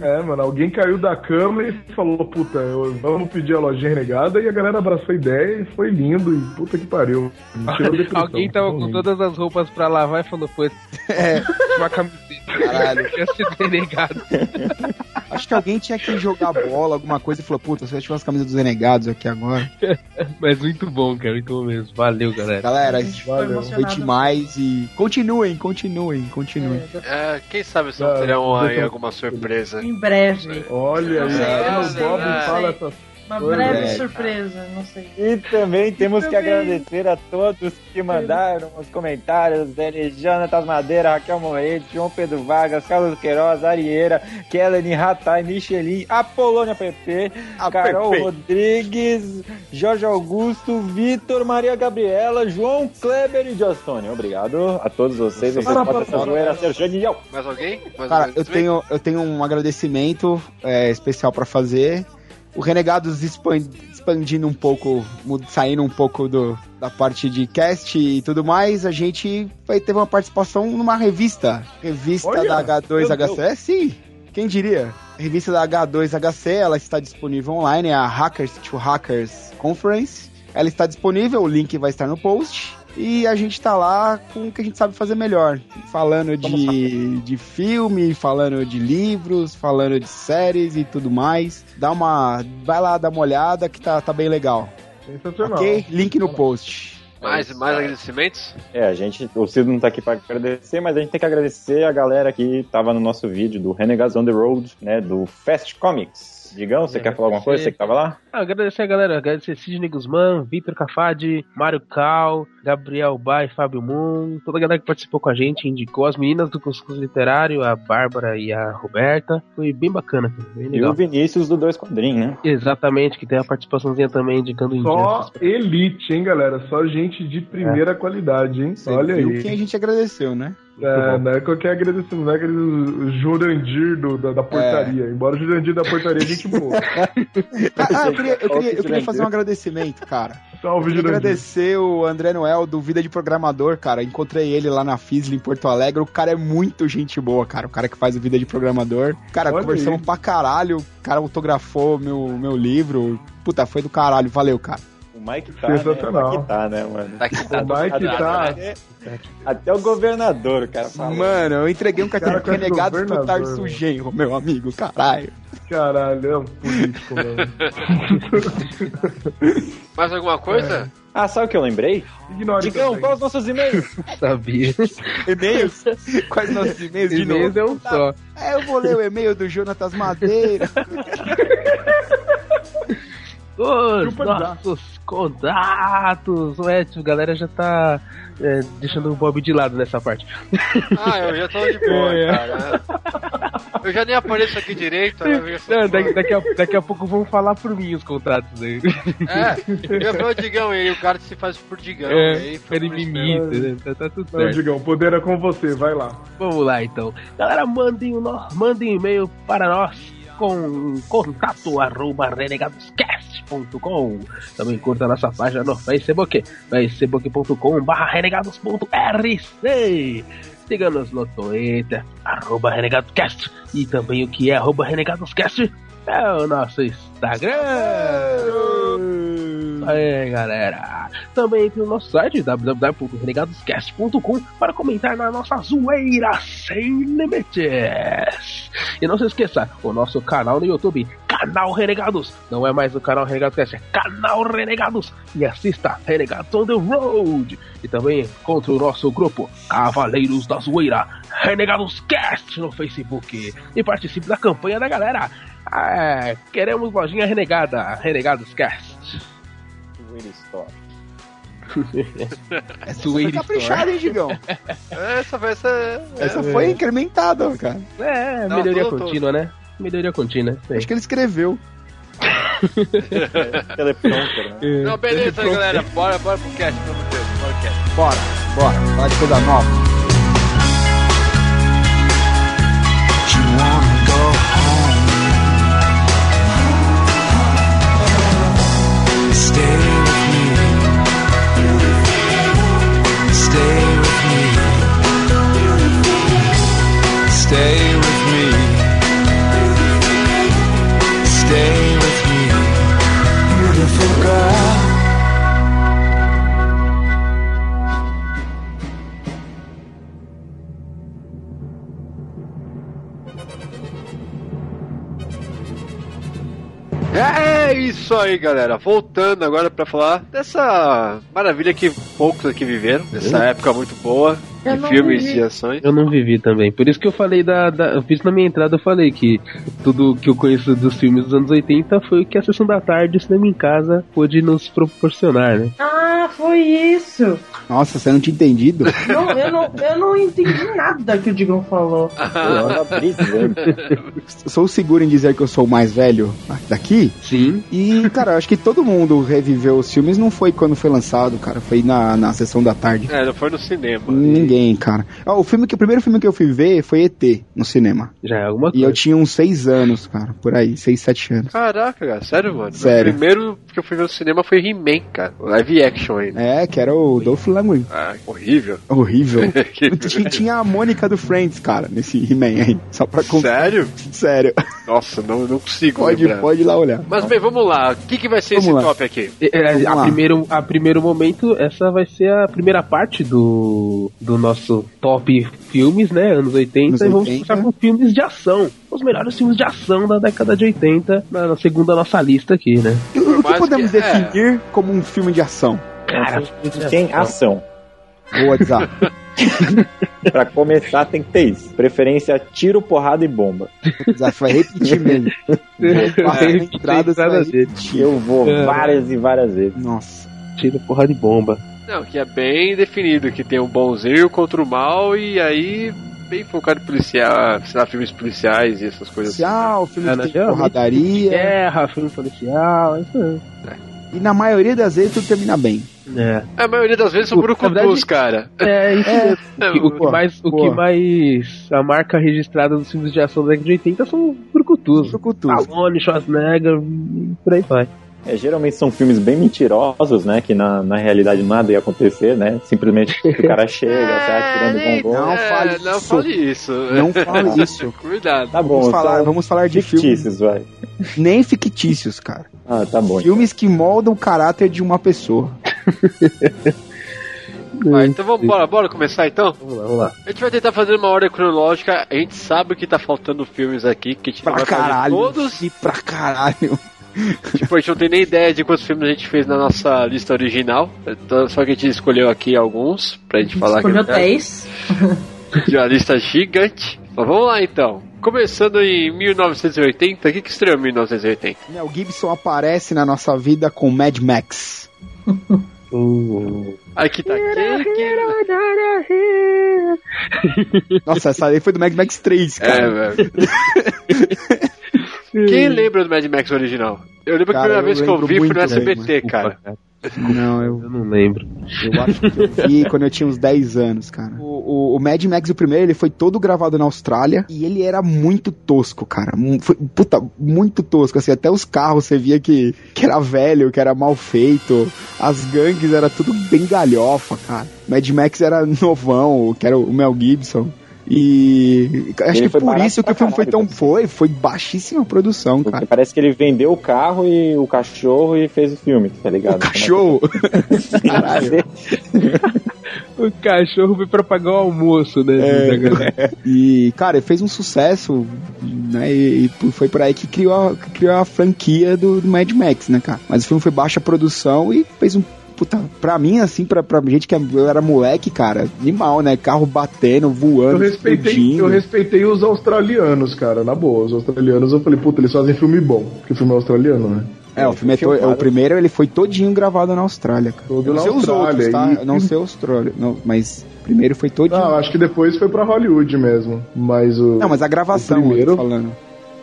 É, mano, alguém caiu da cama e falou, puta, eu- vamos pedir a lojinha renegada e a galera abraçou a ideia e foi lindo e puta que pariu. Alguém tava com todas as roupas pra lavar e falou, pô, É, uma camiseta. caralho. Ia ser denegado. Acho que alguém tinha que jogar bola, alguma coisa, e falou, puta, você achou as camisas dos renegados aqui agora. Mas muito bom, cara, muito bom mesmo. Valeu, galera. Galera, A gente foi valeu. foi demais e continuem, continuem, continuem. É, É, quem sabe se não terão aí alguma surpresa. em breve. Olha aí, É, eu o Bob eu fala essas Uma breve velho. surpresa, não sei. E também temos que Também. agradecer a todos que mandaram os comentários dele, Jonatas Madeira, Raquel Moretti, João Pedro Vargas, Carlos Queiroz, Arieira, Kellen Ratai, Michelin, Apolônia PP, A Carol PP. Rodrigues, Jorge Augusto, Vitor, Maria Gabriela, João Kleber e Jostônia. Obrigado a todos vocês. Vocês Para, podem para, essa para. zoeira ser genial. Mais alguém? Mais Cara, alguém? eu tenho, eu tenho um agradecimento é, especial pra fazer. O Renegados expan- expandindo um pouco, saindo um pouco do, da parte de cast e tudo mais, a gente vai ter uma participação numa revista. Revista Olha, da meu H2HC. É, sim, quem diria? Revista da H2HC, ela está disponível online, é a Hackers to Hackers Conference. Ela está disponível, o link vai estar no post. E a gente tá lá com o que a gente sabe fazer melhor. Falando de, de filme, falando de livros, falando de séries e tudo mais. Dá uma. Vai lá dar uma olhada que tá, tá bem legal. sensacional. Ok? Link no post. Mais, mais agradecimentos? É, a gente, o Cido não tá aqui pra agradecer, mas a gente tem que agradecer a galera que tava no nosso vídeo do Renegades on the Road, né, do Fast Comics. Digão, você quer falar alguma coisa? Você que tava lá? Ah, agradecer a galera, agradecer Sidney Guzmán, Vitor Cafadi, Mário Cal, Gabriel Bai, Fábio Moon, toda a galera que participou com a gente, indicou as meninas do Cuscuz Literário, a Bárbara e a Roberta. Foi bem bacana, cara, bem E legal. o Vinícius do Dois Quadrinhos, né? Exatamente, que tem a participaçãozinha também indicando Só elite, hein, galera? Só gente de primeira qualidade, hein? Você Olha viu aí. quem a gente agradeceu, né? É, não é qualquer agradecimento, não é aquele Jurandir do, da, da portaria. Embora o Jurandir da portaria é gente boa. Ah, ah, eu queria, eu queria, eu queria fazer um agradecimento, cara. Salve, Queria Jurandir. agradecer o André Noel do Vida de Programador, cara. Encontrei ele lá na FISL em Porto Alegre. O cara é muito gente boa, cara. O cara que faz o Vida de Programador. Cara, Olha conversamos aí. pra caralho. O cara autografou meu, meu livro. Puta, foi do caralho. Valeu, cara. O Mike tá, né? Sensacional. O Mike tá, né, mano? Daqui tá O Mike tá. Até, até o governador, cara, falou. Mano, eu entreguei um cartão Cara, de renegado pro Tarso. Genro, meu amigo. Caralho. Caralho, é um político, mano. Mais alguma coisa? Ah, sabe o que eu lembrei? Ignore Digão, também. quais os nossos e-mails? Sabia. E-mails? Quais nossos e-mails de E-mails novo? é um só. É, eu vou ler o e-mail do Jonatas Madeira. Os nossos contatos. Ué, a galera já tá é, deixando o Bob de lado nessa parte. Ah, eu já tô de boa, É. cara. Eu já nem apareço aqui direito. aí essa Não, daqui, daqui, a, daqui a pouco vão falar por mim os contratos aí. É, eu vi o Digão e o cara se faz por Digão. É, aí foi ele me imita, né? tá, tá tudo Não, certo. Digão, o poder é com você, vai lá. Vamos lá então. Galera, mandem um, no- mandem um e-mail para nós com contato arroba renegadoscast.com. Também curta nossa página no Facebook, facebook.com barra renegados.rc. Siga-nos no Twitter, arroba renegadoscast. E também o que é arroba renegadoscast é o nosso Instagram. Aí, galera. Também tem o nosso site www.renegadoscast.com para comentar na nossa zoeira sem limites. E não se esqueça, o nosso canal no YouTube, canal Renegados. Não é mais o canal Renegados Cast, é canal Renegados. E assista Renegados on the Road. E também contra o nosso grupo Cavaleiros da Zoeira, Renegados Cast no Facebook. E participe da campanha da galera. É, queremos lojinha renegada, Renegados Cast. Wait Store. Essa foi caprichada, hein, Digão? Essa vai ser. Essa foi incrementada, cara. É, Não, melhoria tô- tô- contínua, né? Melhoria contínua. Acho que ele escreveu. Teleprompter, né? Não, beleza, galera. Bora, bora pro cast, pelo amor de Deus. Bora pro cast. Bora, bora. De coisa nova. Stay with me. Stay with me. Stay with me. Stay with me. Beautiful girl. É isso aí, galera. Voltando agora pra falar dessa maravilha que poucos aqui viveram, dessa época muito boa Eu de filmes vivi. de ações. Eu não vivi também. Por isso que eu falei da, da. Eu fiz na minha entrada, eu falei que tudo que eu conheço dos filmes dos anos 80 foi o que a sessão da tarde, o cinema em casa, pôde nos proporcionar, né? Ah, foi isso. Nossa, você não tinha entendido? Não, eu, não, eu não entendi nada que o Digão falou. Sou seguro em dizer que eu sou o mais velho daqui. Sim. E, cara, acho que todo mundo reviveu os filmes, não foi quando foi lançado, cara. Foi na, na sessão da tarde. É, não foi no cinema. Ninguém, cara. Ó, o filme que o primeiro filme que eu fui ver foi ET no cinema. Já é alguma E coisa. eu tinha uns seis anos, cara, por aí, seis, sete anos. Caraca, cara, sério, mano? Sério. O primeiro que eu fui ver no cinema foi He-Man, cara. Live action ainda. É, que era o Dolph Lundgren. Ah, horrível. Horrível. Que- tinha, a Mônica do Friends, cara, nesse He-Man aí. Só pra Sério? Sério. Nossa, não, não consigo Pode, lembrar. pode ir lá olhar. Mas bem, vamos lá. O que, que vai ser Vamos esse lá. top aqui? É, é, a, lá. primeiro, a primeiro momento, essa vai ser a primeira parte do, do nosso top filmes, né? Anos 80. Anos e vamos 80. começar com filmes de ação. Os melhores filmes de ação da década de 80, na, na segunda nossa lista aqui, né? E O que podemos que- é. definir como um filme de ação? Cara, Tem ação. Boa, WhatsApp. Pra começar, tem que ter isso. Preferência tiro, porrada e bomba. WhatsApp vai repetir mesmo. É, vai dele. repetir. Eu vou É. várias e várias vezes. Nossa. Tira porra de bomba. Não, que é bem definido, que tem um bonzinho contra o mal e aí bem focado em policial, sei lá, filmes policiais e essas coisas assim. Policial, filme É, que né? tem Geralmente porradaria. Guerra, filme policial, isso aí. E na maioria das vezes tudo termina bem. É, A maioria das vezes são brucutus, verdade- cara. é isso É. mesmo. O que, o que mais, o que mais a marca registrada dos filmes de ação da década de 80 são brucutus. Brucutus. Stallone, Schwarzenegger, e por aí vai. É, geralmente são filmes bem mentirosos, né? Que na, na realidade nada ia acontecer, né? Simplesmente o cara chega, sai atirando nem- com gol. Não é, fale não isso. fale isso. Não fale isso. Cuidado. Tá bom, Vamos falar, vamos falar de filmes fictícios, vai. nem fictícios, cara. Ah, tá bom. Filmes que moldam o caráter de uma pessoa. Vai, então vamos bora, bora começar então? Vamos lá, vamos lá. A gente vai tentar fazer uma ordem cronológica. A gente sabe que tá faltando filmes aqui, que a gente não Pra vai fazer caralho. todos. E pra caralho. Tipo, a gente não tem nem ideia de quantos filmes a gente fez na nossa lista original. Então, só que a gente escolheu aqui alguns pra gente falar Escolheu que é 10. de uma lista gigante. Mas vamos lá então. Começando em 1980, o que, que estreou em 1980? Mel Gibson aparece na nossa vida com Mad Max. Uh, Aqui tá. Nossa, essa aí foi do Mad Max 3, É, cara. velho. Quem lembra do Mad Max original? Eu lembro que a Cara, primeira vez que eu vi foi no bem, SBT, cara. Não, eu, eu não lembro. eu acho que eu vi quando eu tinha uns 10 anos, cara. O, o, o Mad Max, o primeiro, ele foi todo gravado na Austrália e ele era muito tosco, cara. Foi, puta, muito tosco. Assim, até os carros você via que, que era velho, que era mal feito. As gangues era tudo bem galhofa, cara. Mad Max era novão, que era o Mel Gibson. E acho Ele que foi por isso que o filme foi tão. caralho, Foi, foi baixíssima produção, Porque cara. parece que ele vendeu o carro e o cachorro e fez o filme, tá ligado? O cachorro. Caralho. O cachorro veio pra pagar o almoço, né? É. da galera. E, cara, ele fez um sucesso né? E, e foi por aí que criou a, que criou a franquia do, do Mad Max, né, cara? Mas o filme foi baixa produção e fez um puta, pra mim, assim, pra, pra gente que eu era moleque, cara, animal, né? Carro batendo, Eu voando, respeitei, explodindo. eu respeitei os australianos, cara, na boa. Os australianos eu falei, puta, eles fazem filme bom, porque o filme é australiano, né? É, o filme é to- o primeiro ele foi todinho gravado na Austrália, cara. Todo Eu não na sei os outros, tá? e- Eu não sei Austrália, não, mas o primeiro foi todinho. Não, acho que depois foi pra Hollywood mesmo. Mas o. Não, mas a gravação, primeiro- eu tô falando.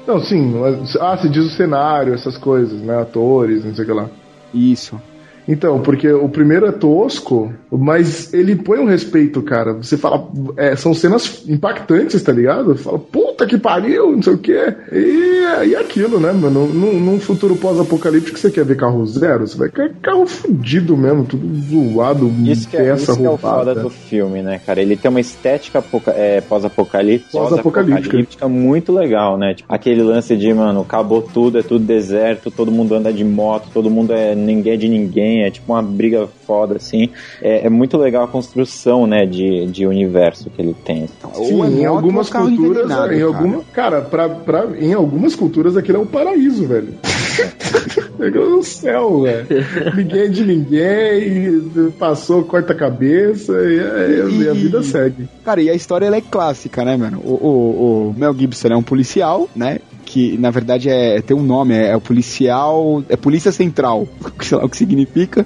Não, sim. mas- ah, se diz o cenário, essas coisas, né? Atores, não sei o que lá. Isso. Então, porque o primeiro é tosco, mas ele põe um respeito, cara. Você fala, é, são cenas impactantes, tá ligado? Fala, puta que pariu, não sei o quê. E, e aquilo, né, mano? Num, num futuro pós-apocalíptico, você quer ver carro zero? Você vai querer carro fudido mesmo, tudo zoado, Isso que, é, peça isso que é o roubada. foda do filme, né, cara? Ele tem uma estética é, pós-apocalíptica Pós-apocalíptica. pós-apocalíptica muito legal, né? Tipo, aquele lance de, mano, acabou tudo, é tudo deserto, todo mundo anda de moto, todo mundo é ninguém é de ninguém, é tipo uma briga foda, assim. É, é muito legal a construção, né, de, de universo que ele tem. Sim, Ou é em moto algumas culturas, em cara. alguma, cara, pra, pra, em algumas culturas aquilo é um paraíso, velho. Aquilo é um céu, velho. Ninguém é de ninguém, passou, corta a cabeça e, a- e a vida segue. Cara, e a história ela é clássica, né, mano? O, o- o Mel Gibson é um policial, né? Que na verdade é tem um nome, é, é o policial. É Polícia Central, sei lá o que significa.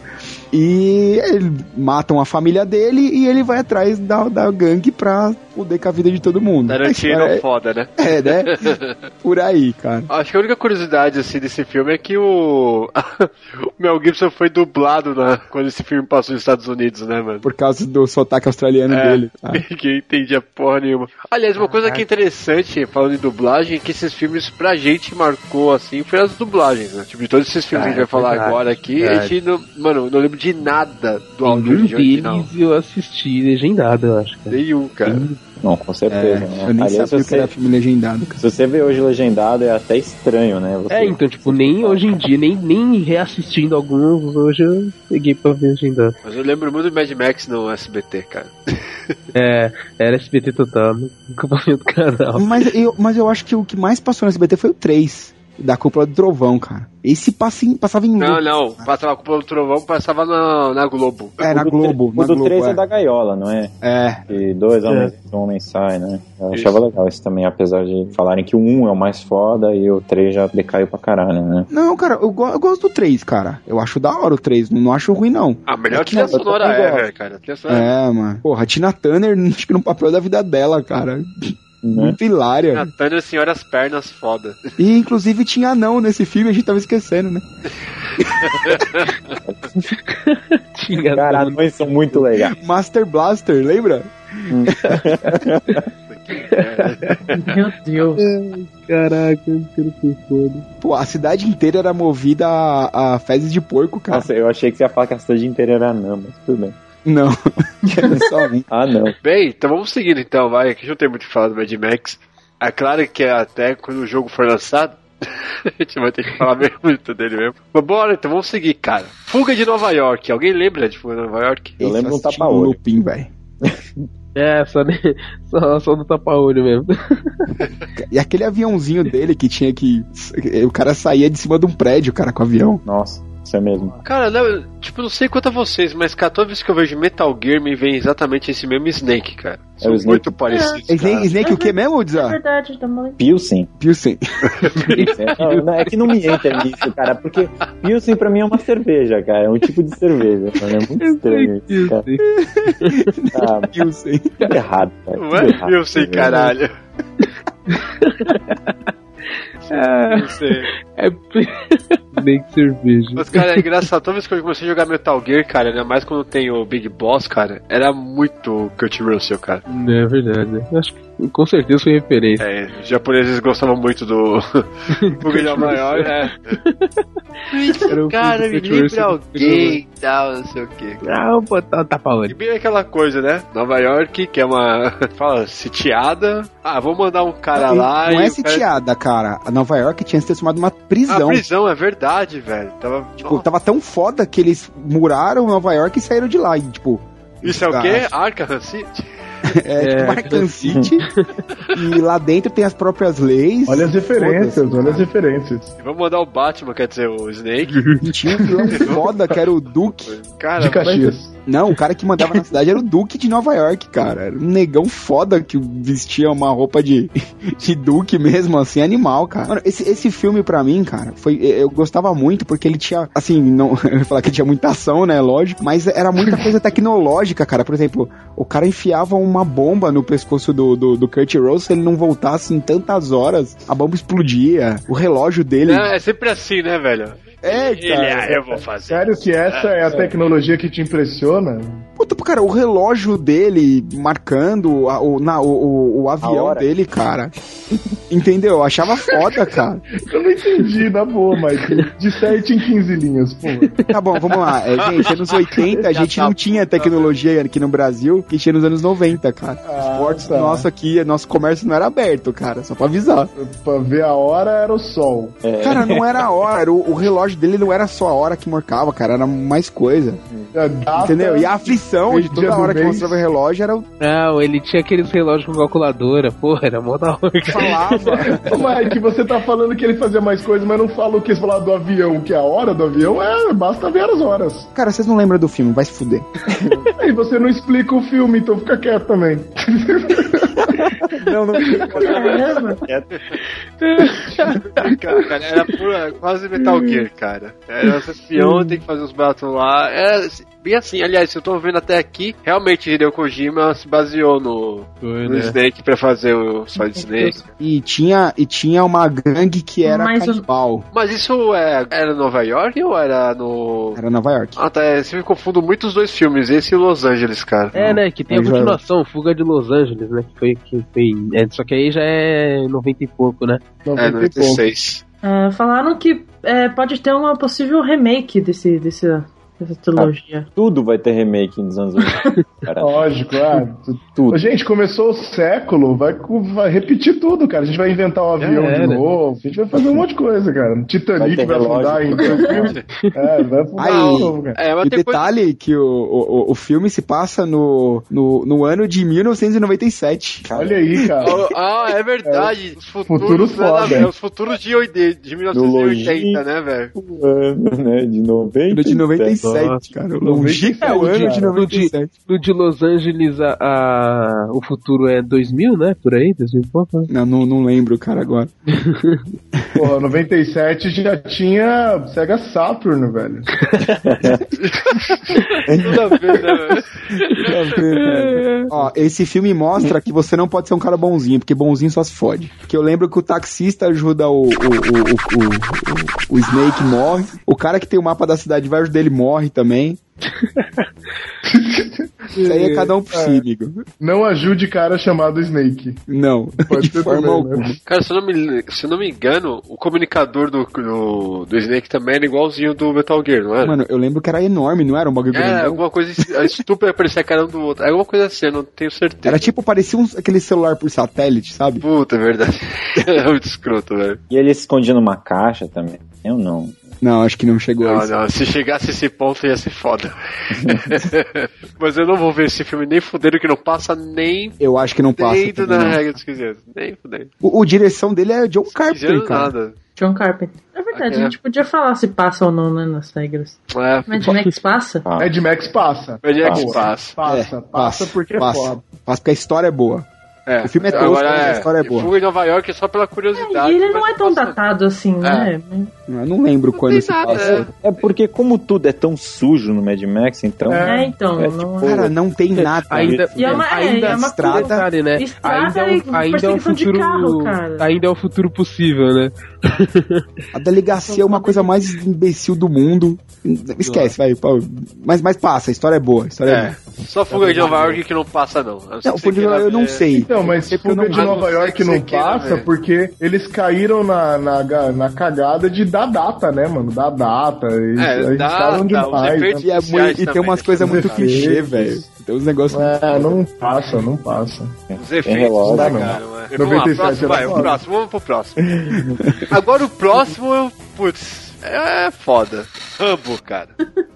E ele matam a família dele e ele vai atrás da, da gangue pra foder com a vida de todo mundo. A Tarantino história foda, né? É, é, né? Por aí, cara. Acho que a única curiosidade assim desse filme é que o, o Mel Gibson foi dublado na... quando esse filme passou nos Estados Unidos, né, mano? Por causa do sotaque australiano É, dele. tá? Ninguém entendia porra nenhuma. Aliás, uma coisa que é interessante, falando em dublagem, é que esses filmes pra gente marcou assim foi as dublagens, né? Tipo, de todos esses filmes Ah, que a gente vai falar verdade, agora aqui, a verdade. gente não. Mano, não lembro de nada do áudio Nenhum original. deles eu assisti legendado, eu acho, cara. Nenhum, cara. Não, com É, certeza. né? eu nem Aliás, sabia se que era você, filme legendado, cara. se você vê hoje legendado, é até estranho, né? Você- É, então, tipo, nem hoje em dia, nem, nem reassistindo alguns, hoje eu peguei pra ver legendado. Mas eu lembro muito do Mad Max no SBT, cara. É, era SBT total, nunca do canal. Mas eu, mas eu acho que o que mais passou no SBT foi o 3, da Cúpula do Trovão, cara. Esse passa em- passava em. Não, não. Passava com o Trovão, passava na, na Globo. É, na do Globo. na O do Globo, 3 é. é. da gaiola, não é? É. E dois homens, É. um homem sai, né? Eu Isso. achava legal isso também, apesar de falarem que o 1 é o mais foda e o 3 já decaiu pra caralho, né? Não, cara, eu, go- eu gosto do 3, cara. Eu acho da hora o 3, não, não acho ruim, não. A melhor Eu trilha também sonora ever, cara. A trilha sonora É, mano. Porra, a Tina Turner, acho que no papel da vida dela, cara. Né? Muito hilária. Natânia Senhora as Pernas foda. E inclusive tinha anão nesse filme, a gente tava esquecendo, né? Tinha Cara, anões são muito legais. Master Blaster, lembra? Meu Deus. Caraca, eu quero ser foda. Pô, a cidade inteira era movida a, a fezes de porco, cara. Nossa, eu achei que você ia falar que a cidade inteira era anã, mas tudo bem. Não, era só um. Ah, não. Bem, então vamos seguindo então, vai, que a gente não tem muito o que falar do Mad Max. É claro que até quando o jogo for lançado, a gente vai ter que falar bem muito dele mesmo. Mas bora, então vamos seguir, cara. Fuga de Nova York. Alguém lembra de Fuga de Nova York? Eu lembro um tapa-olho. Lupin, velho. É, só, ne- só, só do tapa-olho mesmo. E aquele aviãozinho dele que tinha que. O cara saía de cima de um prédio, cara, com o avião. Nossa, isso é mesmo. Cara, não, tipo, não sei quanto a vocês, mas cara, toda vez que eu vejo Metal Gear me vem exatamente esse mesmo Snake, cara. É São o Snake. muito parecidos, É Snake, o que mesmo, É Dizar? verdade, dá uma Pilsen. Pilsen. Pilsen. Não, não, é que não me entra nisso, cara, porque Pilsen pra mim é uma cerveja, cara. É um tipo de cerveja. É muito estranho isso, cara. Ah, Pilsen. tudo errado, cara. Não tudo é? errado. Sei, caralho. É, Eu sei. é bem que cerveja. Mas, cara, é engraçado. Toda vez que eu comecei a jogar Metal Gear, cara, ainda mais quando tem o Big Boss, cara, era muito Kurt Russell, cara. Não, é verdade. Eu Acho que com certeza foi referência. É, os japoneses gostavam muito do Nova York, é. Era o Cara, me lembra alguém e tal, não sei o que. Ah, vou botar E tapa-olho. bem aquela coisa, né? Nova York, que é uma. Fala, sitiada. Ah, vou mandar um cara lá não e. é o cara- sitiada, cara. A Nova York tinha se transformado numa Ah, prisão. prisão, é verdade, velho. Tava. Tipo, tava tão foda que eles muraram Nova York e saíram de lá. E, tipo, Isso é o quê? Arkham City? É, tipo Arkham City. e lá dentro tem as próprias leis. Olha as Foda-se, olha as. E vamos mandar o Batman, quer dizer, o Snake. E tinha um vilão foda que era o Duke. Cara, De Caxias. Não, o cara que mandava na cidade era o Duque de Nova York, cara. Era um negão foda que vestia uma roupa de, de Duque mesmo, assim, animal, cara. Mano, esse, esse filme pra mim, cara, foi. Eu gostava muito porque ele tinha, assim, não. Eu ia falar que tinha muita ação, né? Lógico. Mas era muita coisa tecnológica, cara. Por exemplo, o cara enfiava uma bomba no pescoço do, do, do Kurt Rose, se ele não voltasse em tantas horas, a bomba explodia. O relógio dele. É, é sempre assim, né, velho? É, Ele, cara. ah, eu vou fazer. Sério que essa é a tecnologia que te impressiona? Puta, cara, o relógio dele marcando a- o, na, o, o, o avião dele, cara. Entendeu? Eu achava foda, cara. Eu não entendi, na boa, Mike. De 7 em 15 linhas, pô. Tá bom, vamos lá. É, gente, anos 80 a gente não tinha tecnologia aqui no Brasil que tinha nos anos 90, cara. Ah, Esportes tá. nosso aqui, nosso comércio não era aberto, cara. Só pra avisar. Pra ver a hora era o sol. Cara, não era a hora. era O, o relógio dele não era só a hora que marcava, cara. Era mais coisa. Data- Entendeu? E a aflição de toda hora que mostrava o relógio era o Não, ele tinha aqueles relógios com calculadora. Porra, era mó da hora. que falava. Ô, Mike, você tá falando que ele fazia mais coisas, mas não fala o que falar do avião, que a hora do avião é, basta ver as horas. Cara, vocês não lembram do filme, vai se fuder. Aí você não explica o filme, então fica quieto também. Não, não. Caramba. Cara, cara, era pura, quase Metal Gear, cara. Era esse espião, tem que fazer os battles lá. Era bem assim, aliás, se eu tô vendo até aqui, realmente Hideo Kojima se baseou no, Foi, no né? Snake pra fazer o Solid Snake. E tinha, e tinha uma gangue que era Mas o- canibal. Mas isso é, era Nova York ou era no. Era Nova York. Ah, tá. é, Você me confundo muito os dois filmes, esse e Los Angeles, cara. É, né? Que tem a continuação, Fuga de Los Angeles, né? Que foi. Que foi é, só que aí já é 90 e pouco, né? É, 90 e pouco. 96. É, falaram que é, pode ter uma possível remake desse, desse, dessa trilogia. Tudo vai ter remake nos anos 80. Cara, Lógico, ah, tu- tudo. Gente, começou o século, vai, vai repetir tudo, cara. A gente vai inventar um avião É, de né? novo, a gente vai fazer um monte de coisa, cara. Vai Titanic ter vai, afundar mil. É, vai afundar Aí. de novo, cara. É, E tem coisa. detalhe que o, o, o filme se passa no, no, no ano de 1997. Olha aí, cara. Oh, Ah, é verdade. Os futuros, Futuro né, foda. velho? Os futuros de, de 1980, né, velho? ano, né? De 90. Ano de 97, Nossa. cara. O longínquo É, ano o de de- 97. No de Los Angeles, a, a- o futuro é 2000, né? Por aí, 2000 e pouco. né? Não, não, não lembro, cara, agora. Porra, 97 já tinha Sega Saturn, velho. Tudo a ver, né, velho? Ó, esse filme mostra que você não pode ser um cara bonzinho, porque bonzinho só se fode. Porque eu lembro que o taxista ajuda o, o, o, o, o, o Snake morre. O cara que tem o mapa da cidade vai ajudar ele morre também. Isso aí é cada um por si, amigo. Não ajude cara chamado Snake. Não, Pode de ser forma também, alguma. né? Cara, se eu, não me, se eu não me engano, o comunicador do, do, do Snake também era igualzinho do Metal Gear, não era? Mano, eu lembro que era enorme, não era um bagulho é, grandão? alguma coisa estúpida parecia era um do outro. Alguma coisa assim, eu não tenho certeza. Era tipo, parecia um, aquele celular por satélite, sabe? Puta, é verdade. é muito escroto, velho. E ele se escondia numa caixa também. Eu não. Não, acho que não chegou a Não, isso. não, se chegasse esse ponto ia ser foda. Mas eu não vou ver esse filme nem fudendo que não passa nem Eu acho que não passa. dentro da não. regra dos 15 anos. Nem fudendo. O, o direção dele é John 15 Carpenter, cara. nada. John Carpenter. É verdade, É. a gente podia falar se passa ou não, né, nas regras. É, Mad Max passa? Ah, Mad Max passa. Mad Max Passa. passa. Passa, É, passa porque é passa. foda. Passa porque a história é boa. É. O filme é tosco, Agora, mas a história é boa. Fuga em Nova York é só pela curiosidade. E ele não é tão passa- datado assim, né? Eu não lembro quando tem se nada, passa. É porque como tudo é tão sujo no Mad Max, então... É, então. É, não tipo, Cara, não tem nada. Ainda, E é uma- é, ainda é uma estrada, né? estrada ainda é ainda é um futuro, carro, cara. ainda é um futuro possível, né? A delegacia é uma coisa mais imbecil do mundo. Esquece, vai. Mas, mas passa, a história é boa. A história é, É, boa. só Fuga de Nova York que não passa, não. Não Não, eu não sei. Então, mas porque eu Fuga não- de a não Nova York que não você queira passa ver. porque eles caíram na, na, na cagada de dar data, né, mano? Dar data. Eles, É, eles data, estavam os demais. efeitos- né? E, é muito- e tem umas né? coisas muito Efeitos. clichê, velho. Tem uns negócios. É, não passa, não passa. Os efeitos relógio, da não. cara, mano. Vamos lá, 97 próximo, vai, o próximo, vamos pro próximo. Agora o próximo, eu, putz, é foda. Rambo, cara.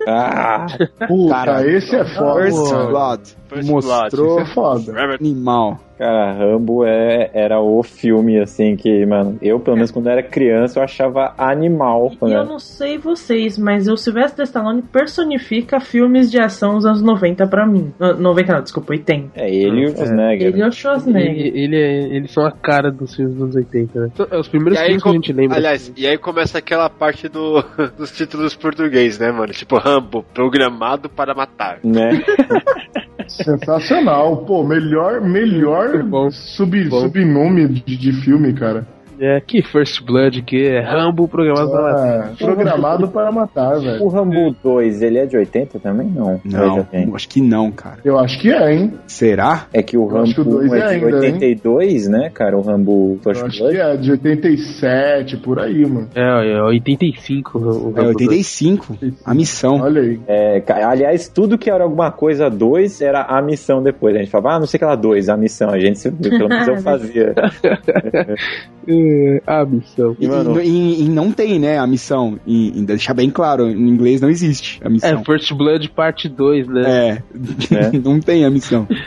Ah, Puta, Cara, esse é foda. First. Blood First mostrou Isso é foda. animal. Cara, Rambo é, era o filme, assim, que, mano, eu, pelo menos quando era criança, eu achava animal. E Quando eu não sei vocês, mas o Sylvester Stallone personifica filmes de ação dos anos 90 pra mim. No- 90 não, desculpa, 80. É ele e o Schwarzenegger. Ele é o Schwarzenegger. Ele, ele é- eles são a cara dos filmes dos anos 80, né? São- é Os primeiros E aí, filmes que a gente lembra. aliás, e aí começa aquela parte do, dos títulos português, né, mano? Tipo, Rambo, programado para matar. Né? Sensacional. Pô, melhor, melhor sub, subnome de, de filme, cara. É, que First Blood, que é Rambo programado pra matar. Ah, programado para matar, velho. O Rambo 2, ele é de 80 também? Não. Já Não, acho que não, cara. Eu acho que é, hein? Será? É que o Eu acho que o Rambo dois 1 é é de ainda, hein? 82, né, cara? O Rambo Eu First acho Blood. que é, de 87, por aí, mano. É, é 85 o É Rambo 2. 85. A missão. Olha aí. É, aliás, tudo que era alguma coisa 2 era a missão depois. A gente falava, ah, não sei o que era 2, a missão. A gente, se- pelo menos eu fazia. É, a missão. E, E, mano- e- e não tem, né, a missão. E, e deixar bem claro, em inglês não existe a É, missão. First Blood parte 2, né? É, Né? não tem a missão.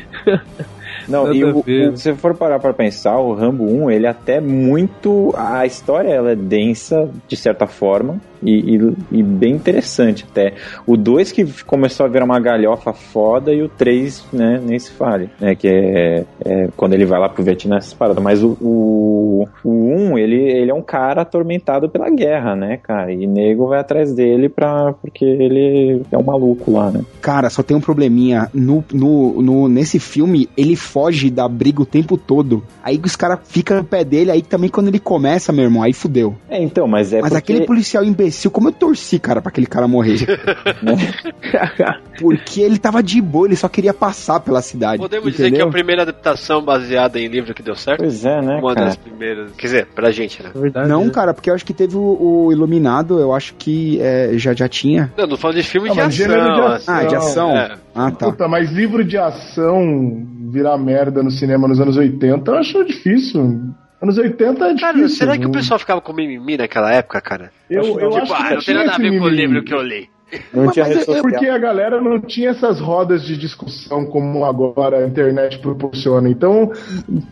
Não, Nada e o, o- se você for parar pra pensar, o Rambo 1, ele é até muito. A história ela é densa, de certa forma, e, e- e bem interessante até. O 2 que começou a virar uma galhofa foda, e o 3, né, nem se fale, né? Que é, é quando ele vai lá pro Vietnã, essas paradas. Mas o, o, o 1, ele, ele é um cara atormentado pela guerra, né, cara? E nego vai atrás dele pra, porque ele é um maluco lá, né? Cara, só tem um probleminha. No, no, no- nesse filme, ele foge da briga o tempo todo. Aí os caras ficam no pé dele, aí também quando ele começa, meu irmão, aí fudeu. É, então, mas é Mas porque... aquele policial imbecil, como eu torci, cara, pra aquele cara morrer. Porque ele tava de boa, ele só queria passar pela cidade. Podemos dizer que é entendeu? a primeira adaptação baseada em livro que deu certo? Pois é, né, Uma cara? das primeiras. Quer dizer, pra gente, né? É verdade. Não, né? cara, porque eu acho que teve o, o Iluminado, eu acho que é, já, já tinha. Não, não falando de filme Ah, de mas ação. gênero de assim. Ah, de ação? É. Ah, tá. Puta, mas livro de ação virar merda no cinema nos anos 80, eu acho difícil. Anos 80 é difícil. Cara, será que o não- pessoal ficava com mimimi naquela época, cara? Eu, eu tipo, acho que ah, não tem tinha nada a ver com o livro que eu li. Não Mas- tinha mas é. Porque a galera não tinha essas rodas de discussão como agora a internet proporciona. Então,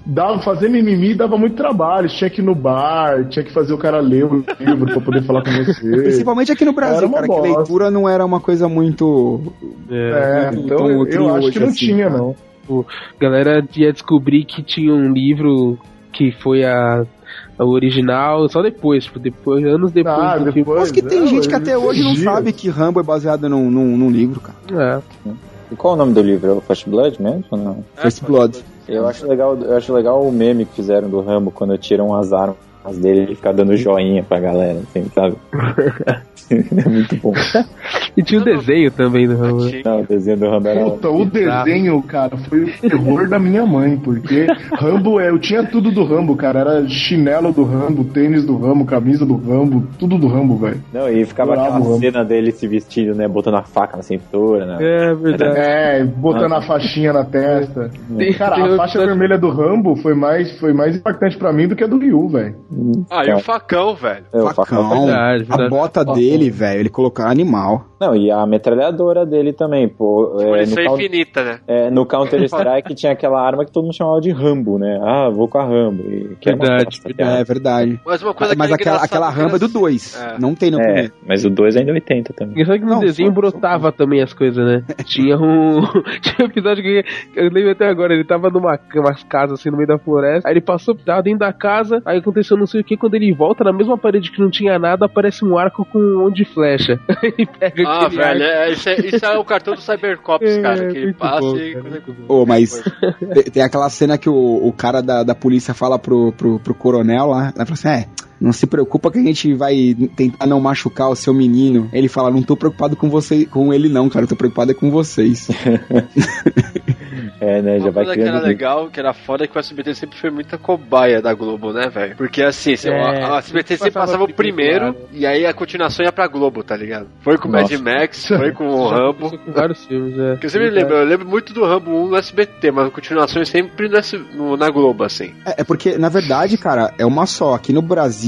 dava, fazer mimimi dava muito trabalho. Tinha que ir no bar, tinha que fazer o cara ler o livro pra poder falar com você. Principalmente aqui no Era Brasil, cara, que bosta. leitura não era uma coisa muito. É, Então, então eu, acho que não assim, tinha, cara. não. A galera ia descobrir que tinha um livro que foi a, a original só depois, tipo, depois, anos depois Ah, do depois. Mas que tem é, gente que até hoje não dias. sabe que Rambo é baseado num, num, num livro, cara. É. E qual o nome do livro? É o First Blood mesmo? ou não? First Blood. Eu acho legal, eu acho legal o meme que fizeram do Rambo quando tiram as armas dele ele ficar dando joinha pra galera, assim, sabe? é muito bom. E tinha o desenho também do Rambo. Não, o desenho do Rambo era. Puta, o desenho, cara, foi o terror da minha mãe, porque Rambo é, eu tinha tudo do Rambo, cara, era chinelo do Rambo, tênis do Rambo, camisa do Rambo, tudo do Rambo, velho. Não, e ficava Adorava aquela cena dele se vestindo, né? Botando a faca na cintura, né? É verdade. É, botando a faixinha na testa. Tem- Cara, tem a faixa vermelha do Rambo foi mais, foi mais impactante pra mim do que a do Ryu, velho. Ah, e o facão, velho. É, o Facão. verdade, A verdade. bota dele, velho, ele colocou animal. Não, e a metralhadora dele também, pô. É, no, Munição coun- infinita, né? é, no Counter-Strike tinha aquela arma que todo mundo chamava de Rambo, né? Ah, vou com a Rambo. E, que é Verdade, bosta, verdade. É verdade. Mas uma coisa Mas que é aquela, aquela que rampa é do era 2. É. Não tem no É, primeiro. mas o 2 ainda é 80 também. Só que no Não, desenho só- brotava também as coisas, né? Tinha um. Tinha um episódio que eu lembro até agora, ele tava numa casas assim no meio da floresta. Aí ele passou tava dentro da casa, aí aconteceu não sei o que, quando ele volta na mesma parede que não tinha nada, aparece um arco com um monte de flecha. ele pega Ah, velho, é, isso, é, isso é o cartão do Cybercops, É, cara. Que ele passa bom, e. cara. Ô, mas tem, tem aquela cena que o, o cara da, da polícia fala pro, pro, pro coronel lá, ela fala assim, é, não se preocupa que a gente vai tentar não machucar o seu menino. Ele fala, não tô preocupado com você, com ele não, cara, eu tô preocupado é com vocês. É, né? Já Uma vai coisa que era legal, que era foda, é que o SBT sempre foi muita cobaia da Globo, né, velho? Porque assim, se- É, a, a SBT sempre passava o primeiro, e aí a continuação ia pra Globo, tá ligado? Foi com o Mad. Max, foi com o Rambo. Com vários filmes, é. Que eu sempre lembro, eu lembro muito do Rambo 1 no SBT, mas a continuação é sempre no- na Globo, assim. É, é porque, na verdade, cara, é uma só. Aqui no Brasil,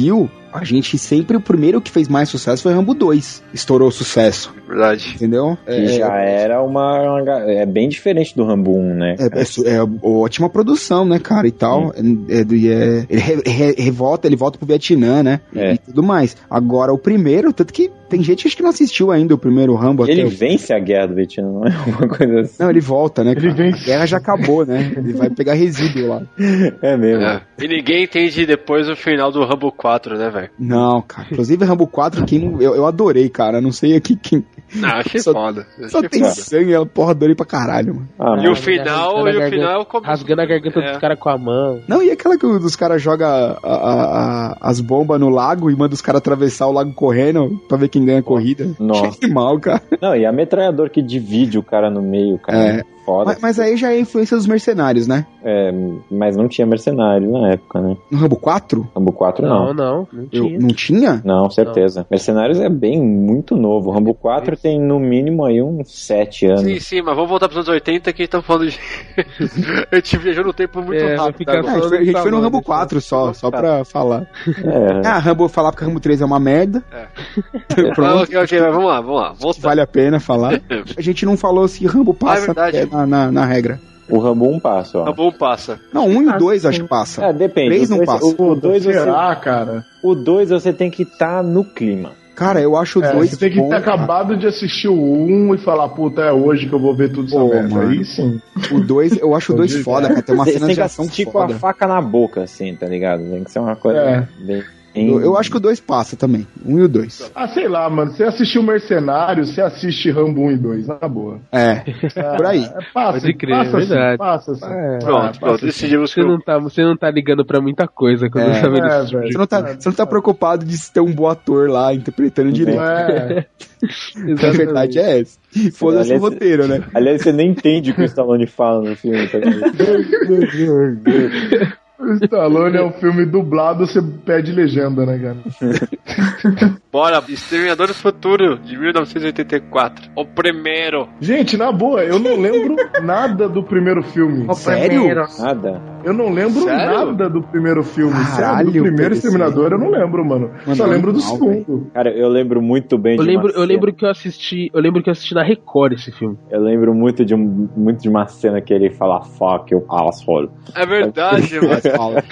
a gente sempre, o primeiro que fez mais sucesso foi Rambo 2. Estourou sucesso. verdade. Entendeu? Que já era uma, uma É bem diferente do Rambo 1, né? É, é é ótima produção, né, cara, e tal. É, é- ele re- re- revolta, ele volta pro Vietnã, né? É. E tudo mais. Agora, o primeiro, tanto que tem gente que acho que não assistiu ainda o primeiro Rambo até Ele vence a guerra do Vietnã, não é uma coisa assim. Não, ele volta, né? Ele cara? vence. A guerra já acabou, né? Ele vai pegar resíduo lá. É mesmo. É. E ninguém entende depois o final do Rambo 4, né, velho? Não, cara. Inclusive, Rambo 4, quem não, eu, eu adorei, cara. Não sei aqui quem. Não, achei Só- foda. Só Achei tem foda. sangue, ela porra, adorei pra caralho, mano. Ah, E o final, Rasgando a e o garganta- final é o começo. Rasgando a garganta É. dos caras com a mão. Não, e aquela que os caras jogam a- a- a- as bombas no lago e manda os caras atravessar o lago correndo pra ver quem ganha a corrida. Nossa. Achei mal, cara. Não, e a metralhador que divide o cara no meio, cara. É. Foda. Mas, mas aí já é a influência dos mercenários, né? É, mas não tinha mercenário na época, né? No Rambo 4? Rambo 4 Não, não. não, não Eu, tinha. não tinha? Não, certeza. Mercenários é bem muito novo. Rambo 4 tem no mínimo aí uns 7 anos. Sim, sim, mas vamos voltar pros anos 80 que a gente tá falando de. a gente viajou no tempo muito É, rápido. É, a gente gente foi no Tá Rambo deixa 4 só, só Tá. pra falar. É. Ah, Rambo falar porque Rambo 3 é uma merda. Ah, Pronto, ok, ok, mas vamos lá, vamos lá. Volta. vale a pena falar. A gente não falou se Rambo passa verdade. é, na, na, na regra. O Rambo 1 passa, ó. Rambo passa. Não, um e Ah, dois sim. acho que passa. É, depende. Três O não dois- passa. O 2 você, Será, cara? o dois você tem que estar no clima. Cara, eu acho o É, dois você tem que bom, ter cara. acabado de assistir o 1 e falar, puta, é hoje que eu vou ver tudo Pô, essa merda. Aí sim. O 2, eu acho o 2 Hoje, foda, cara. Tem uma Você cena tem de que ação assistir com foda. a faca na boca, assim, tá ligado? Tem que ser uma coisa É. bem... Eu, eu acho que o 2 passa também. Um e o 2. Ah, sei lá, mano. Você assistiu Mercenários, você assiste Rambo 1 e 2, na boa. É, por aí. É, passa, Pode crer, passa, é verdade. Assim, passa, assim. É. Pronto, passa, pronto. Decidimos Você eu... não, tá, você não tá ligando pra muita coisa quando É, tá vendo é, esse tipo de Você não, tá, você não tá preocupado de ter um bom ator lá interpretando direito. É, A verdade é essa. Foda-se o roteiro, né? Aliás, você nem entende o que o Stallone fala no filme, tá? O Stallone é um filme dublado, você pede legenda, né, cara? Bora, Exterminador do Futuro, de 1984. O primeiro. Gente, na boa, eu não lembro nada do primeiro filme. O Sério? primeiro. Nada. Eu não lembro Sério? nada do primeiro filme. Sério, Caralho, do primeiro. Exterminador eu não lembro, mano. Mano, Só lembro do segundo. Cara, eu lembro muito bem Eu de lembro, uma eu lembro que eu assisti. Eu lembro que eu assisti na Record esse filme. Eu lembro muito de, um, muito de uma cena que ele fala fuck you asshole. É verdade, mano. Fala.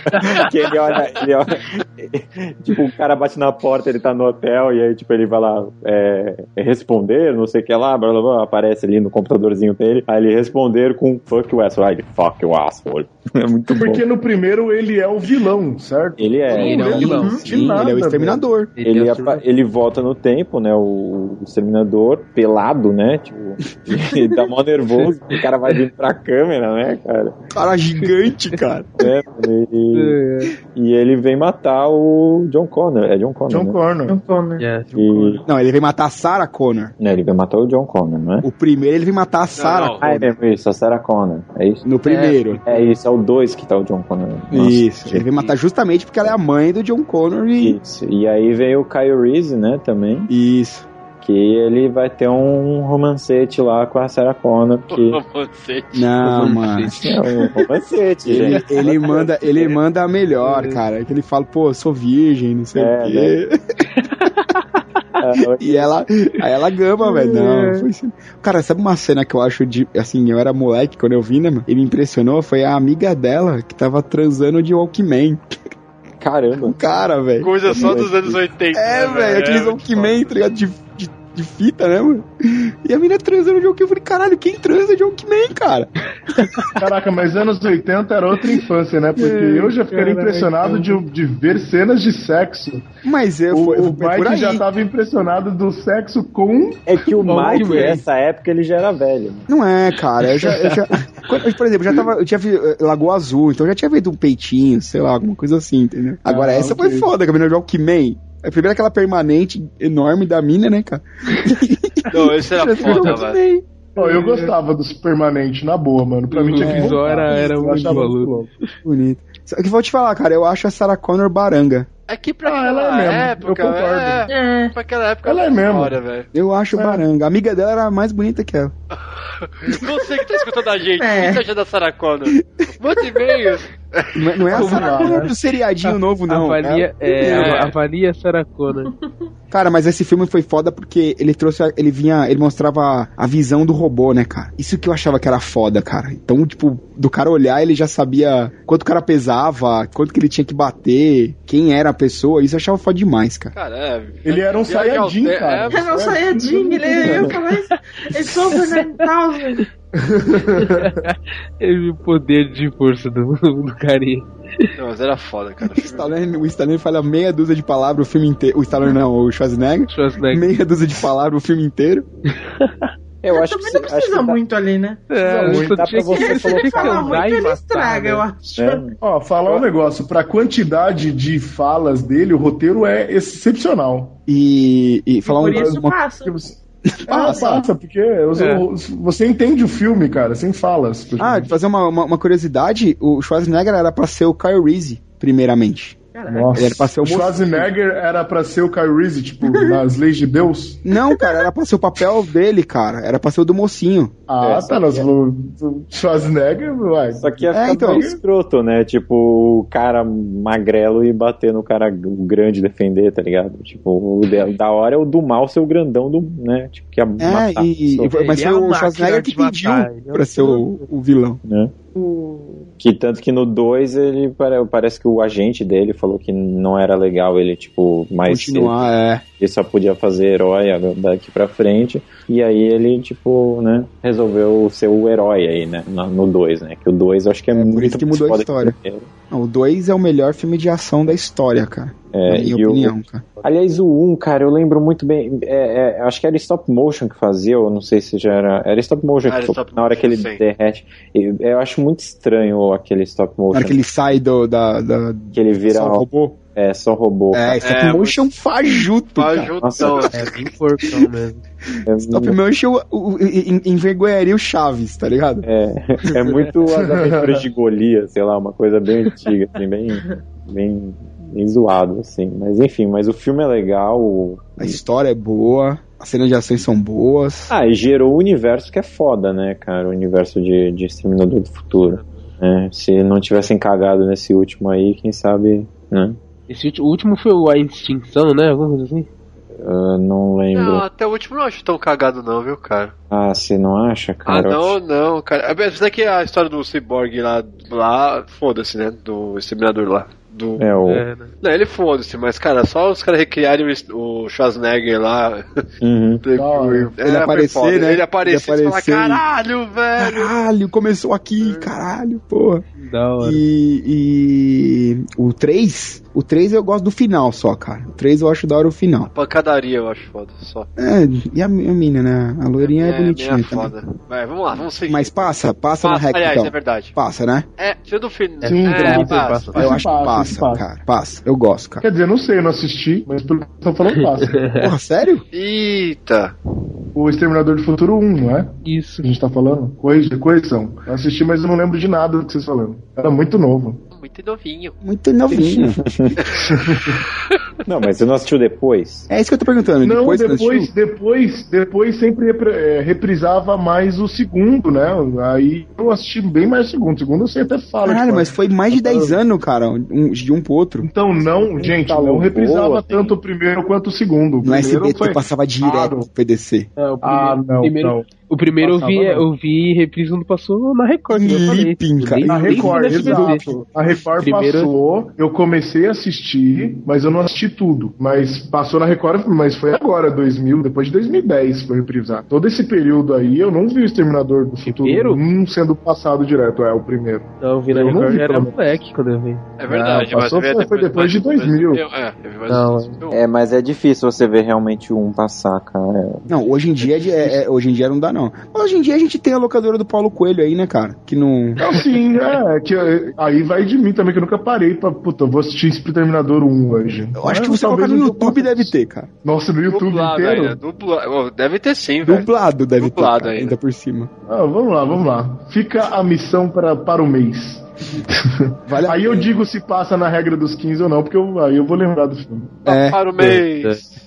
que ele olha, ele olha. tipo, o cara bate na porta, ele tá no hotel, e aí, tipo, ele vai lá é, responder, não sei o que lá, blá blá blá, aparece ali no computadorzinho dele. Aí ele responder com fuck you asshole. Aí ele, fuck you asshole. É muito bom. Porque no primeiro ele é o vilão, certo? Ele é. Ele é um vilão. de Sim, nada, ele é o exterminador. Ele, é apa- ele volta no tempo, né? O, o exterminador, pelado, né? Tipo, ele dá mó nervoso, o cara vai vir pra câmera, né, cara? Cara gigante, cara. É, e, e ele vem matar o John Connor. É John Connor. John né? Connor. John Connor. É. E, Não, ele vem matar a Sarah Connor. né, ele vem matar o John Connor, não é? O primeiro ele vem matar a Sarah não. Ah, é Connor. mesmo isso, a Sarah Connor. É isso? No primeiro. É isso, é o 2 que tá o John Connor. Nossa. Isso. Ele vem matar justamente porque ela é a mãe do John Connor e. Isso. E aí veio o Kyle Reese, né, também. Isso. Que ele vai ter um romancete lá com a Sarah Connor. Que Você. Não, mano. é um romancete, Ele, gente. ele manda, ele manda a melhor, cara. Que ele fala, pô, sou virgem, não sei É, o quê. É, E ela, aí ela gama, velho. Não, foi assim. Cara, sabe uma cena que eu acho de. Assim, eu era moleque quando eu vi, né, mano? E me impressionou foi a amiga dela que tava transando de Walkman. Caramba. Um cara, velho. Coisa só dos anos 80. É, né, velho, aqueles É Walkman, tá ligado? De, de, fita, né, mano? E a menina transando de Walkman. Eu falei, caralho, quem transa de Walkman, cara? Caraca, mas anos 80 era outra infância, né? Porque É, eu já ficaria caraca. impressionado de, de ver cenas de sexo. Mas eu, O, foi, o Mike já tava impressionado do sexo com. É que o Mike, nessa época, ele já era velho. Não é, cara. Eu já. Eu já quando- por exemplo, eu já tava. Eu tinha eh, Lagoa Azul, então eu já tinha feito um peitinho, sei lá, alguma coisa assim, entendeu? Agora, Ah, essa ok. foi foda, que a menina de Walkman. É primeiro aquela permanente enorme da mina, né, cara? Não, esse era foda, velho. Ó, eu gostava dos permanentes, na boa, mano. Pra mim tinha que O voltar. Era muito achava maluco. louco. Bonito. Só que vou te falar, cara, eu acho a Sarah Connor baranga. Aqui pra Ah, aquela ela é mesmo, época, eu concordo. É, É. pra aquela época Ela é era mesmo. velho. Eu acho É. baranga. A amiga dela era mais bonita que ela. Você que tá escutando a gente, É. o que você acha da Sarah Connor? Manda e-mail. Não é, não é a Sarah Connor né? do seriadinho novo, não. avalia, É- é, É. avalia Sarah Connor. Cara, mas esse filme foi foda porque ele trouxe, a- ele vinha, ele mostrava a visão do robô, né, cara? Isso que eu achava que era foda, cara. Então, tipo, do cara olhar, ele já sabia quanto o cara pesava, quanto que ele tinha que bater, quem era a pessoa. Isso eu achava foda demais, cara. Cara, é. Ele era um ao Saiyajin, te- cara. é, Eu não Saiyajin, ele eu ia falar isso. Ele velho. Ele o poder de força do, do carinha. Não, mas era foda, cara. O Stallone, o Stallone fala meia dúzia de palavras o filme inteiro. O Stallone não, o Schwarzenegger. Schwarzenegger. Meia dúzia de palavras o filme inteiro. Eu acho que, Também não acho precisa que dá- muito ali, né? É, muito, dá pra você que, que Falar muito, e ele matar, estraga, eu né? acho. né? Ó, falar um negócio, pra quantidade de falas dele, o roteiro é excepcional. E, e falar Por um, isso uma, passa. Ah, passa, porque os- É. os- você entende o filme, cara, sem falas. Ah, de fazer uma, uma, uma curiosidade, o Schwarzenegger era pra ser o Kyle Reese, primeiramente. Nossa, Ele era pra ser o o Schwarzenegger era pra ser o Kyle Reese, tipo, nas leis de Deus. Não, cara, era pra ser o papel dele, cara. Era pra ser o do mocinho. Ah, É, tá, nós falamos do Schwarzenegger, uai. Só que ia É, ficar então. meio escroto, né? Tipo, o cara magrelo e bater no cara grande defender, tá ligado? Tipo, o da- hora é o do mal ser o grandão do, né? Tipo, que ia É, matar a e, mas foi é o Schwarzenegger que pediu matar, é pra ser o, o vilão. né? Que tanto que no 2 ele pare- parece que o agente dele falou que não era legal ele, tipo, mais Continuar, é. ele só podia fazer herói daqui pra frente. E aí ele, tipo, né, resolveu ser o herói aí, né? No 2, né? Que o 2 eu acho que é, É, por muito isso que mudou a que história. Não, o 2 é o melhor filme de ação da história, cara. É, na minha e o- opinião, cara. Aliás, o 1, cara, eu lembro muito bem. é, é, acho que era stop motion que fazia, ou não sei se já era. Era stop motion Era que foi stop na hora que ele sim. derrete. Eu, eu acho muito estranho aquele stop Na motion. hora que ele sai do, da, da, que ele vira. só robô. É, só robô. É, stop É, motion fajuto, cara. Fajutão. É bem porcão mesmo. É, Stop motion o- o- en- envergonharia o Chaves, tá ligado? é, é muito as aventuras de Golias, sei lá, uma coisa bem antiga, assim, bem, bem, bem zoado, assim. Mas enfim, mas o filme é legal. o- A história é boa, as cenas de ações são boas. Ah, e gerou o universo que é foda, né, cara? O universo de, de Exterminador do Futuro. né? Se não tivessem cagado nesse último aí, quem sabe, né? Esse ulti- o último foi o A Extinção, né? Alguma coisa assim? Eu não lembro. Não, até o último não acho tão cagado não, viu, cara? Ah, você não acha, Ah, cara? Eu não, não, cara. Apesar que a história do Cyborg lá, lá foda-se, né? Do Exterminador lá. Do... É, o... É, né? Não, ele foda-se, mas, cara, só os caras recriarem o, Schwarzenegger lá. Uhum. hora. É, Ele aparecer, né? Ele aparecer Ele e falar, caralho, velho! Caralho, começou aqui, caralho, porra. Da hora. E, e o 3, o 3 eu gosto do final só, cara. O 3 eu acho da hora o final. Pancadaria eu acho foda, só. É, e a, a mina, né? A loirinha é, bonitinha meio também. foda. Vai, vamos lá, vamos seguir. Mas passa, passa na Passa, rec, aliás, então. é verdade. Passa, né? É, tira do final. Sim, é, passa, passa. eu acho que passa, passa, passa. cara. Passa. Eu gosto, cara. Quer dizer, não sei, eu não assisti, mas pelo que estão falando, passa. Porra, sério? Eita! o Exterminador do Futuro 1, não é? Isso. A gente tá falando? Corrija, correção. Eu assisti, mas eu não lembro de nada do que vocês falando. Era muito novo. Muito novinho. Muito novinho. Não, mas você não assistiu depois? é isso que eu tô perguntando. Não, depois, depois, depois, depois sempre é, reprisava mais o segundo, né? Aí eu assisti bem mais o segundo. O segundo você até fala. Caralho, tipo, mas foi mais de 10 anos, cara, um- de um pro outro. Então não, gente, Tá não reprisava assim. tanto o primeiro quanto o segundo. O No SBT foi- passava direto Claro. pro PDC. É, o Ah, primeiro, não, primeiro, não. O primeiro eu vi, eu vi reprise quando passou na Record. que eu falei. Lipping, cara. Na Record, exato. A Record Primeiro- passou, eu comecei a assistir, mas eu não assisti tudo. Mas passou na Record, mas foi agora, 2000, depois de 2010 foi reprisar. Todo esse período aí, eu não vi o Exterminador do Futuro Primeiro? 1 sendo passado direto, é o primeiro. Não, eu vi na Eu não Record, vi, era moleque quando eu vi. É verdade, Não, mas passou, eu vi foi- foi depois de 2000. É, eu mais Não, menos. É, mas é difícil você ver realmente um passar, cara. Não, hoje em dia é, é- hoje em dia não dá não. Hoje em dia a gente tem a locadora do Paulo Coelho aí, né, cara? Que não Não, sim, é, que é, aí vai de mim também, que eu nunca parei pra, puta, eu vou assistir esse Terminator 1 hoje. Eu acho que Mas você colocar no YouTube deve ter, cara. Nossa, no YouTube Dublado inteiro? ainda, dublado. Oh, Deve ter sim, velho. Dublado deve Dublado ter, cara, ainda. ainda por cima. Ah, vamos lá, vamos lá. Fica a missão para, para o mês. Vale aí eu digo se passa na regra dos 15 ou não, porque eu, aí eu vou lembrar do filme. É. Para o mês.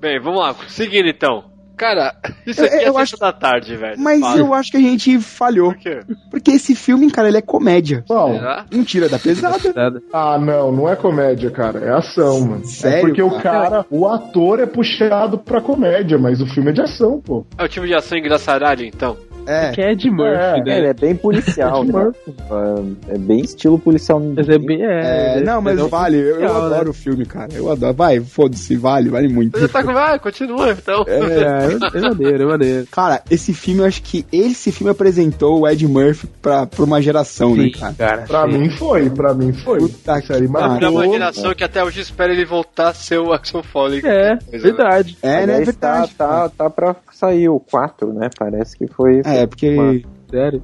Bem, vamos lá. Seguindo então. Cara, isso aqui Eu- é eu sexta da tarde, velho. Mas Fala. eu acho que a gente falhou. Por quê? Porque esse filme, cara, ele é comédia. Qual? Será? Não tira da pesada. Ah, não, não é comédia, cara. É ação, mano. Sério, É porque o cara? cara, o ator é puxado pra comédia, mas o filme é de ação, pô. É o time de ação engraçaralho, então. É. Que é Ed Murphy, É, É, né? ele é bem policial, né? É bem estilo policial. Mas é bem. É, É, não, mas é vale. Eu, eu né? adoro o filme, cara. Eu adoro. Vai, foda-se, vale, vale muito. Você tá com. Vai, continua, então. É, é, é maneiro, é maneiro. Cara, esse filme, eu acho que esse filme apresentou o Ed Murphy pra, pra uma geração, né, Sim, cara? cara. Pra sim. mim foi, pra mim foi. Puta que marcou. Pra uma pariu. geração que até hoje espera ele voltar a ser o Axel Foley. É, né? verdade. É, né? É tá, verdade. tá, tá pra sair o 4, né? Parece que foi. É, porque. Sério.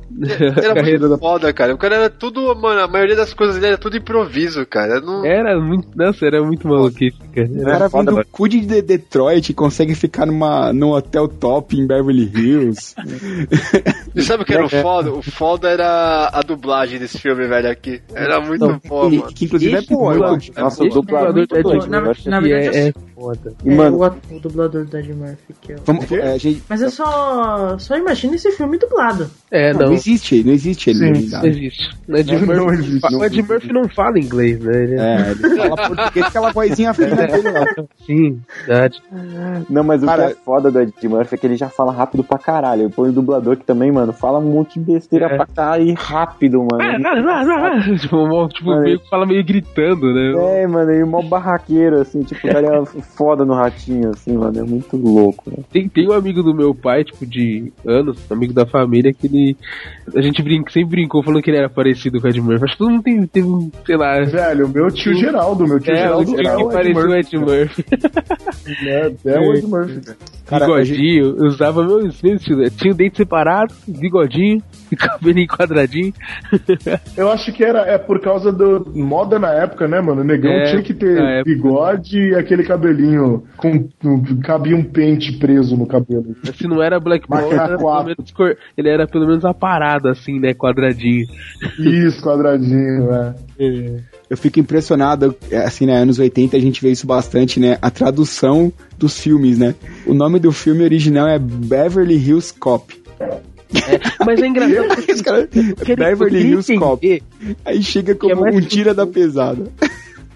Era Carreira muito da- foda, cara. O cara era tudo, mano, a maioria das coisas dele era tudo improviso, cara. Não... Era muito. Nossa, era muito maluquice, cara. O Era cara vem foda, do cu de de- Detroit e consegue ficar numa, num hotel top em Beverly Hills. E sabe o que era o foda? O foda era a dublagem desse filme, velho, aqui. Era muito boa, E- mano. que inclusive é boa, eu. Nossa, o Esse dublador é é de- Na, na verdade, é, é foda. É, mano, o, o dublador do Ed Murphy que eu... Vamos, é, gente, Mas eu só, só imagino esse filme dublado. É, não, não. não existe, não existe ele Sim, Não existe. O Ed, Não, não Murphy, existe, não o Ed Murphy não fala inglês, né? Ele é... É, ele fala português com aquela vozinha fina dele lá. Sim, verdade. Não, mas o Cara- que é foda do Ed Murphy é que ele já fala rápido pra caralho. Ele põe o dublador que também, mano, fala um monte de besteira É. pra caralho e rápido, mano. Ah, ah, ah, ah. Tipo, mó- tipo Mano, meio que fala meio gritando, né? É, mano, e mó barraqueiro, assim, tipo, o cara é foda no ratinho, assim, mano, é muito louco, né? Tem, tem um amigo do meu pai, tipo, de anos, amigo da família, que ele. A gente brinca, sempre brincou falando que ele era parecido com o Ed Murphy. Acho que todo mundo tem, teve um, sei lá. Velho, meu tio Geraldo, meu tio É, o Geraldo tio é que o Ed parecia o Murphy. Ed Murphy. É, é o Ed Murphy. Cara, bigodinho, usava meu mesmo estilo. Tinha o dente separado, bigodinho, e cabelinho quadradinho. Eu acho que era é por causa do moda na época, né, mano? O negão É, tinha que ter época. bigode e aquele cabelinho com, com- cabia um pente preso no cabelo. Se não era Black Ball, ele era, pelo quatro. Menos, menos aparado, assim, né? Quadradinho. Isso, quadradinho, é. eu fico impressionado, é, assim, né, anos 80 a gente vê isso bastante, né, a tradução dos filmes, né. O nome do filme original é Beverly Hills Cop. Mas é engraçado porque Os eu Beverly Hills Cop. Aí chega é como mais um tira da pesada.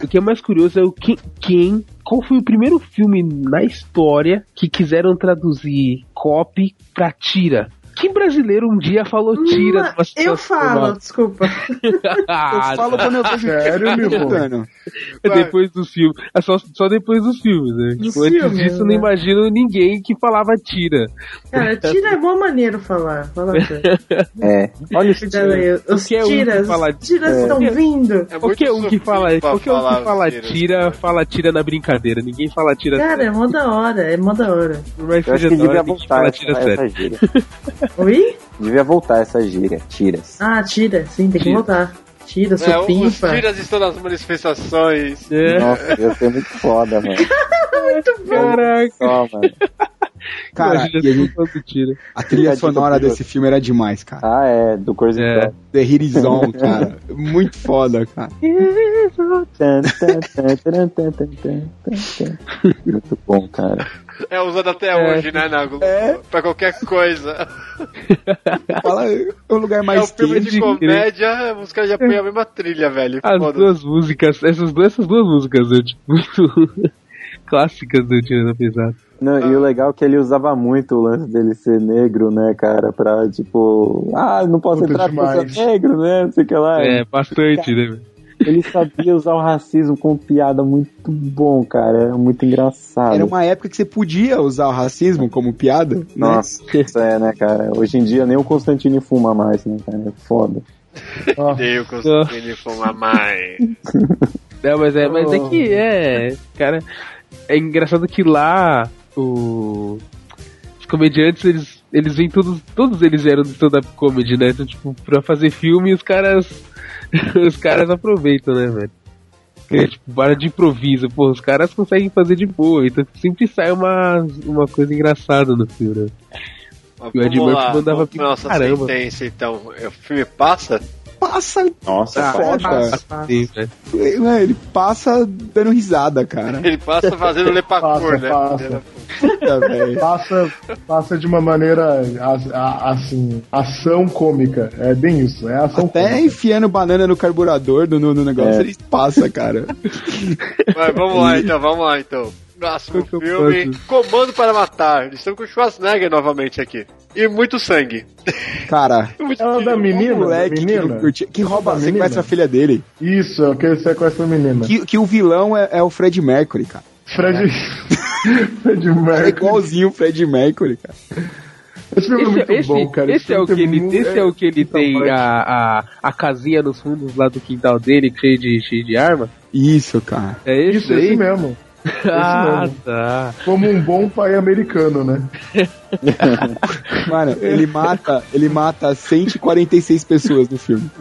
O que é mais curioso é o que, quem. Qual foi o primeiro filme na história que quiseram traduzir copy pra tira? Que brasileiro um dia falou tira Hum, numa situação eu falo, desculpa. Eu falo quando eu vejo Sério, meu é depois dos filmes. É só, só depois dos filmes, né? Tipo, antes filmes, disso, eu né? não imagino ninguém que falava tira. Cara, tira é bom maneiro falar. Fala. É. Olha os aí, os Qualquer um que tiras, fala- os tiras É. estão vindo. É Qualquer um que fala, qualquer um que fala tira. tira, fala tira na brincadeira. Ninguém fala tira Cara, é mó da hora, é mó da hora. Acho seja que da hora, devia ninguém voltar fala tira sério. Oi? Devia voltar essa gíria, tiras. Ah, tira, sim, tem que Tira. voltar. Tira, É, os tiras estão nas manifestações. É, Nossa, ia ser muito foda, mano. caraca. Só, mano. Cara, e a, gente- a trilha a sonora desse filme era demais, cara. Ah, é, do Crazy É. Frog. The Horizon, cara. Muito foda, cara. Muito bom, cara. É usado até É. hoje, né, na Globo? É. Pra qualquer coisa. Fala, é o lugar É um mais filme de comédia, os caras já põem a mesma trilha, velho. As Foda-se. duas músicas, essas duas, essas duas músicas, né, tipo, muito clássicas do Tira da Não, e o legal é que ele usava muito o lance dele ser negro, né, cara? Pra, tipo, ah, não posso Puta entrar porque eu demais. sou negro, né? Não sei o que lá. É, bastante, né? Ele sabia usar o racismo com piada muito bom, cara. Era muito engraçado. Era uma época que você podia usar o racismo como piada. né? Nossa, isso é, né, cara? Hoje em dia nem o Constantino fuma mais, né, cara? É foda. Eu consegui fumar mais. Não, mas é, mas é que é, cara, é engraçado que lá o os comediantes eles eles vêm todos todos eles eram de stand-up comedy, né? Então, tipo, pra fazer filme os caras os caras aproveitam, né, velho? Porque, tipo, para de improviso, pô, os caras conseguem fazer de boa, então sempre sai uma, uma coisa engraçada no filme, né? Mas E o Ed Murphy mandava pra nossa caramba. sentença, então. O filme passa? Passa, Nossa, Ah, foda. foda. Sim, velho. é, ele passa dando risada, cara. Ele passa fazendo lepacur, Passa, né? passa. Passa, passa de uma maneira a- a- assim, ação cômica. É bem isso, é ação Até cômica. enfiando banana no carburador, no, no, no negócio, É. ele passa, cara. Mas vamos lá então, vamos lá então. Próximo que é filme, Comando para Matar. Eles estão com o Schwarzenegger novamente aqui. E muito sangue. Cara, Muito É o da menina, moleque que, menina. curte- que rouba, Da menina. sequestra a filha dele. Isso, é o que ele sequestra a menina. Que, que o vilão é, é o Fred Mercury, cara. Fred. Fred É Mercury. igualzinho o Fred Mercury, cara. Esse filme é Esse, muito esse- bom, cara. esse é o que ele, tem esse é o que ele tem a, a, a casinha nos fundos lá do quintal dele, cheio de, cheio de arma. Isso, cara. É esse Isso, aí? esse mesmo. Ah, tá. Como um bom pai americano, né? Mano, ele mata, ele mata 146 pessoas no filme.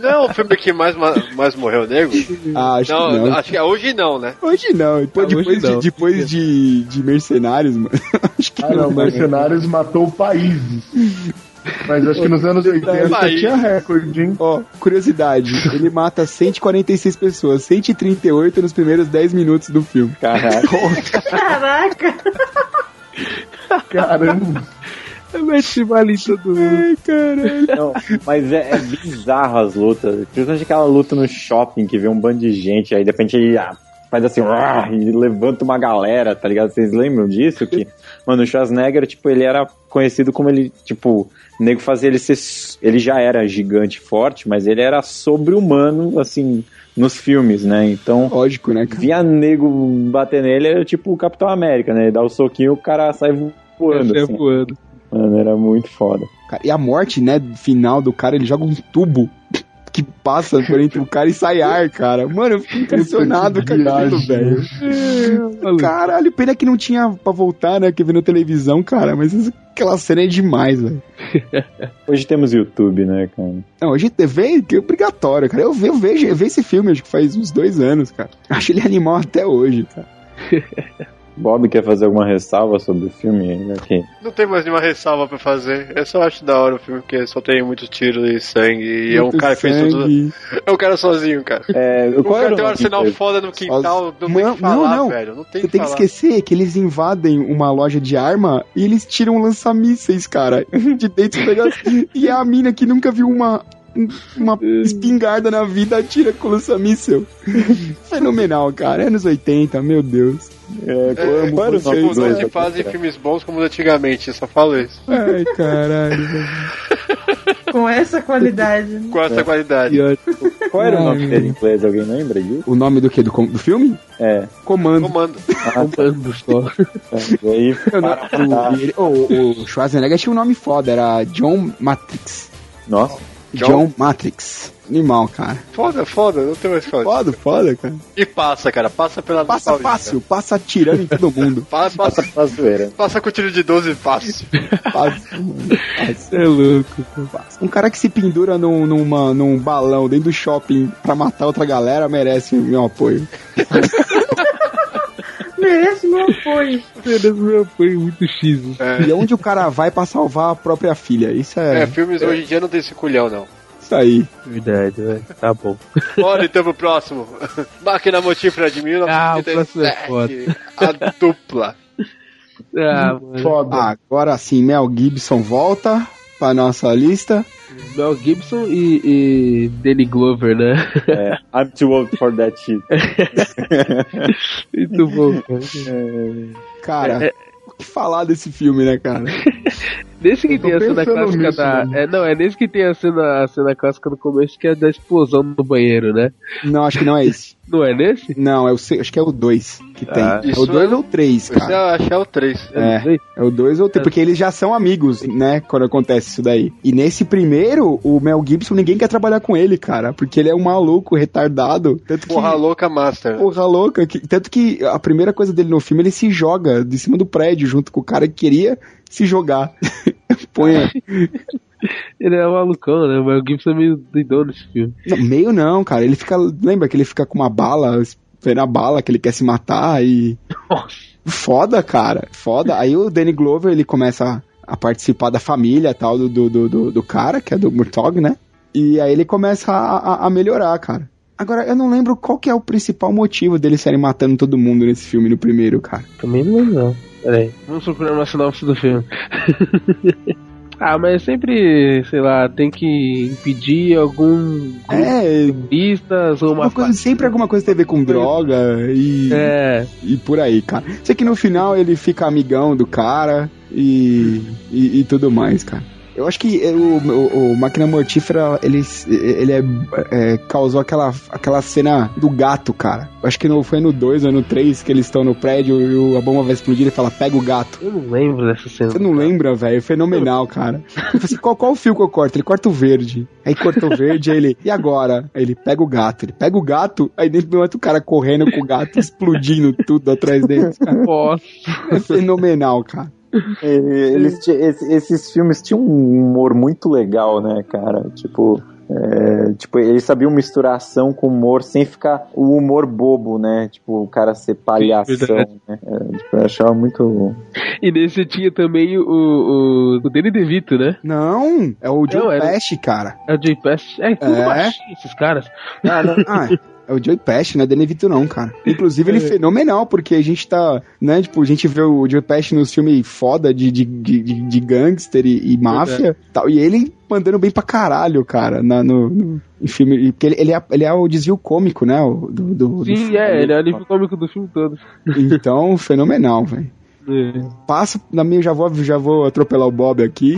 Não é o filme que mais, ma- mais morreu nego? Ah, acho não, que não. acho que é hoje não, né? Hoje não, depois, Ah, hoje depois, não. De, depois de, de mercenários, mano. Acho que Ah, não, não. Mercenários matou países. Mas acho que nos anos 80 País. tinha recorde, hein? Ó, curiosidade, ele mata 146 pessoas, 138 nos primeiros 10 minutos do filme. Caraca. Caraca! Caramba. Mete bala em todo mundo. Ai, caralho. Não, mas é, é bizarro as lutas. Principalmente aquela luta no shopping que vê um bando de gente, aí de repente ele ah, faz assim, e levanta uma galera, tá ligado? Vocês lembram disso? Que, mano, o Schwarzenegger, tipo, ele era conhecido como ele, tipo, o nego fazia ele ser. Ele já era gigante forte, mas ele era sobre-humano, assim, nos filmes, né? Então. Lógico, né, cara? Via nego bater nele, era tipo o Capitão América, né? Ele dá o soquinho, o cara sai voando. Assim. voando. Mano, era muito foda. Cara, E a morte, né, final do cara, ele joga um tubo que passa por entre o cara e sai ar, cara. Mano, eu fico impressionado com aquilo, velho. Caralho, pena que não tinha pra voltar, né, que vi na televisão, cara, mas aquela cena é demais, velho. Hoje temos YouTube, né, cara? Não, hoje TV que é obrigatório, cara. Eu, eu vejo, eu vejo esse filme, acho que faz uns dois anos, cara. Acho ele animal até hoje, cara. Bob quer fazer alguma ressalva sobre o filme? Né? Que- Não tem mais nenhuma ressalva pra fazer. Eu só acho da hora o filme, porque só tem muito tiro e sangue. E é um cara que fez tudo. É um cara sozinho, cara. É, O cara tem um arsenal foda no quintal, não tem Não, que falar, não, não. velho. Não tem Você que tem que falar. esquecer que eles invadem uma loja de arma e eles tiram lança-mísseis, cara, de dentro do negócio. E a mina que nunca viu uma, uma espingarda na vida atira com lança-míssel. Fenomenal, cara. Anos 80, meu Deus. É, É, qual, qual era o tipo, nome não se fazem filmes bons como antigamente, eu só falo isso. Ai, caralho. Com essa qualidade. né? Com essa qualidade. E, ó, Qual era o nome dele em inglês? Alguém lembra disso? O nome do que? Do, do filme? É. Comando. Comando. comando só. E aí, Eu para o, o- o Schwarzenegger tinha um nome foda, era John Matrix. Nossa, John, John? Matrix. Animal, cara. Foda, foda, não tem mais falar. Foda, foda, cara. E passa, cara, passa pela Passa nostalgia. fácil, passa atirando em todo mundo. Passa, passa passa, passa com tiro de 12 fácil. Passa, mano. Passa, É louco. passa. Um cara que se pendura num, numa, num balão dentro do shopping pra matar outra galera merece meu apoio. Merece meu apoio. Merece meu apoio muito X. E onde o cara vai pra salvar a própria filha? Isso é, É, filmes hoje em dia não tem esse culhão, não. isso aí. Verdade, velho. Tá bom. Bora então pro próximo. Máquina Motífera de Ah, o próximo é 1937. a dupla. Ah, mano. Foda. Agora sim, Mel Gibson volta pra nossa lista. Mel Gibson e, e Danny Glover, né? É, I'm too old for that shit. Muito bom, cara. Cara, É, o que falar desse filme, né, cara? Nesse que tem a cena clássica nisso, da. mano. É, não, é nesse que tem a cena, a cena clássica no começo, que é da explosão no banheiro, né? Não, acho que não é esse. Não é nesse? Não, é o, se- acho que é o 2 que tem. Ah, é isso o 2 é- ou o 3, Esse cara. eu acho que é o 3. É. É o 2 ou o 3, porque eles já são amigos, né, quando acontece isso daí. E nesse primeiro, o Mel Gibson, ninguém quer trabalhar com ele, cara, porque ele é um maluco, retardado. Tanto que... Porra louca master. Porra louca. que- tanto que a primeira coisa dele no filme, ele se joga de cima do prédio junto com o cara que queria se jogar. Põe... Ele é malucão, né? O Mel Gibson é meio doidão nesse filme. Não, meio não, cara. Ele fica. Lembra que ele fica com uma bala, esperando a bala, que ele quer se matar e. Nossa. Foda, cara. Foda. Aí o Danny Glover, ele começa a participar da família tal do, do, do, do- cara, que é do Murtaugh, né? E aí ele começa a, a- a melhorar, cara. Agora, eu não lembro qual que é o principal motivo deles serem matando todo mundo nesse filme, no primeiro, cara. Também não lembro, não. Peraí. Vamos procurar uma sinopse do filme. ah, mas sempre, sei lá, tem que impedir algum É, pistas ou uma uma coisa, sempre alguma coisa tem a ver com droga e, É, e por aí, cara. Sei que no final ele fica amigão do cara e, e, e tudo mais, cara. Eu acho que é, o, o, o Máquina Mortífera, ele, ele é, é, causou aquela, aquela cena do gato, cara. Eu acho que não foi no 2 ou no 3 que eles estão no prédio e o- a bomba vai explodir e ele fala, pega o gato. eu não lembro dessa cena. Você não lembra, velho? Fenomenal, cara. Eu falei assim, qual, qual o fio que eu corto? Ele corta o verde. Aí corta o verde, aí ele, e agora? Aí ele pega o gato. Ele pega o gato, aí dentro do outro cara correndo com o gato, explodindo tudo atrás dele. Cara. Nossa. É fenomenal, cara. Eles, esses filmes tinham um humor muito legal, né, cara? Tipo, é, tipo, eles sabiam misturar ação com humor sem ficar o humor bobo, né? Tipo, o cara ser palhação, verdade. né? É, tipo, eu achava muito. E nesse tinha também o, o, o Danny DeVito, né? Não, é o Joe Pesci, cara. É o Jay Pass. É, tudo É. baixinho esses caras. Ah, não, ah, é o Joey Pesci, não é Danny DeVito não, cara. Inclusive ele é fenomenal, porque a gente tá, né, tipo, a gente vê o Joey Pesci nos filmes foda de, de, de, de- gangster e, e máfia tal, e ele mandando bem pra caralho, cara, na, no, no filme, porque ele, ele, é, ele é o desvio cômico, né, o- do, do, do Sim, filme. é, ele é o alívio cômico do filme todo. Então, fenomenal, velho. É. Passa, na minha, já vou, já vou atropelar o Bob aqui,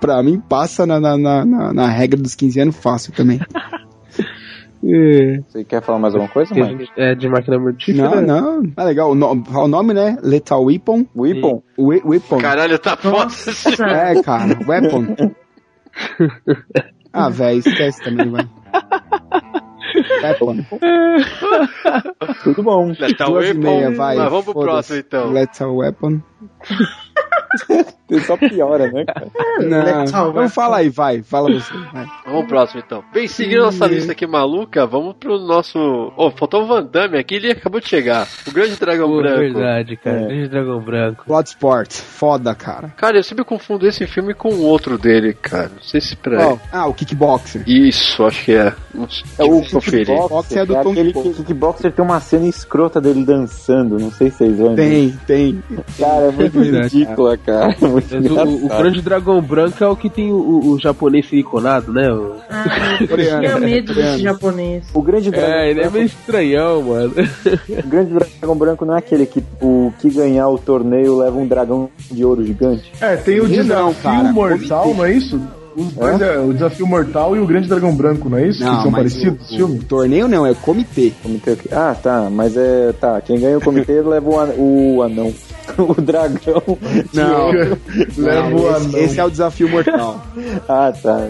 pra mim passa na, na, na, na- na regra dos 15 anos fácil também. É. Você quer falar mais alguma coisa, Mike? É, de máquina mortífera. Não, não. Ah, legal. O, no- o nome, né? Lethal Weapon. Weapon? We- Weapon. Caralho, tá foda. É, cara. Weapon. Ah, velho, esquece também, vai. Weapon. Tudo bom. Lethal Duas e Weapon, meia, vai. Mas vamos pro próximo então. Lethal Weapon. Só piora, né, cara? Não, Lethal então fala aí, vai. Fala você. Vai. Vamos pro próximo então. Bem, seguindo nossa lista aqui maluca, vamos pro nosso. Oh, faltou o Van Damme aqui, ele acabou de chegar. O Grande Dragão Pô, Branco. verdade, cara. É. Grande Dragão Branco. Bloodsport. Foda, cara. Cara, eu sempre confundo esse filme com outro dele, cara. Não sei se pra. Qual? Ah, o Kickboxer. Isso, acho que é. Não É o. Kickboxer é do é Tom aquele que- kickboxer tem uma cena escrota dele dançando, não sei se vocês lembram. Tem, tem. Cara, é muito verdade, ridícula, cara. Muito Mas o, o. Grande Dragão Branco é o que tem o, o- o japonês siliconado, né? O- Ah, eu tinha medo desse japonês. O grande dragão, É, ele é branco, meio estranhão, mano. o grande dragão branco não é aquele que o que ganhar o torneio leva um dragão de ouro gigante. É, tem o Não, desafio cara. mortal, não é isso? Os dois é? o desafio mortal e o grande dragão branco, não é isso? que são mas parecidos, o, filme? o torneio não, é o comitê. Comitê? Ah, tá, mas é. Tá, quem ganha o comitê leva o, an- o anão. O dragão. Não. Leva o esse, anão. esse é o desafio mortal. Ah, tá.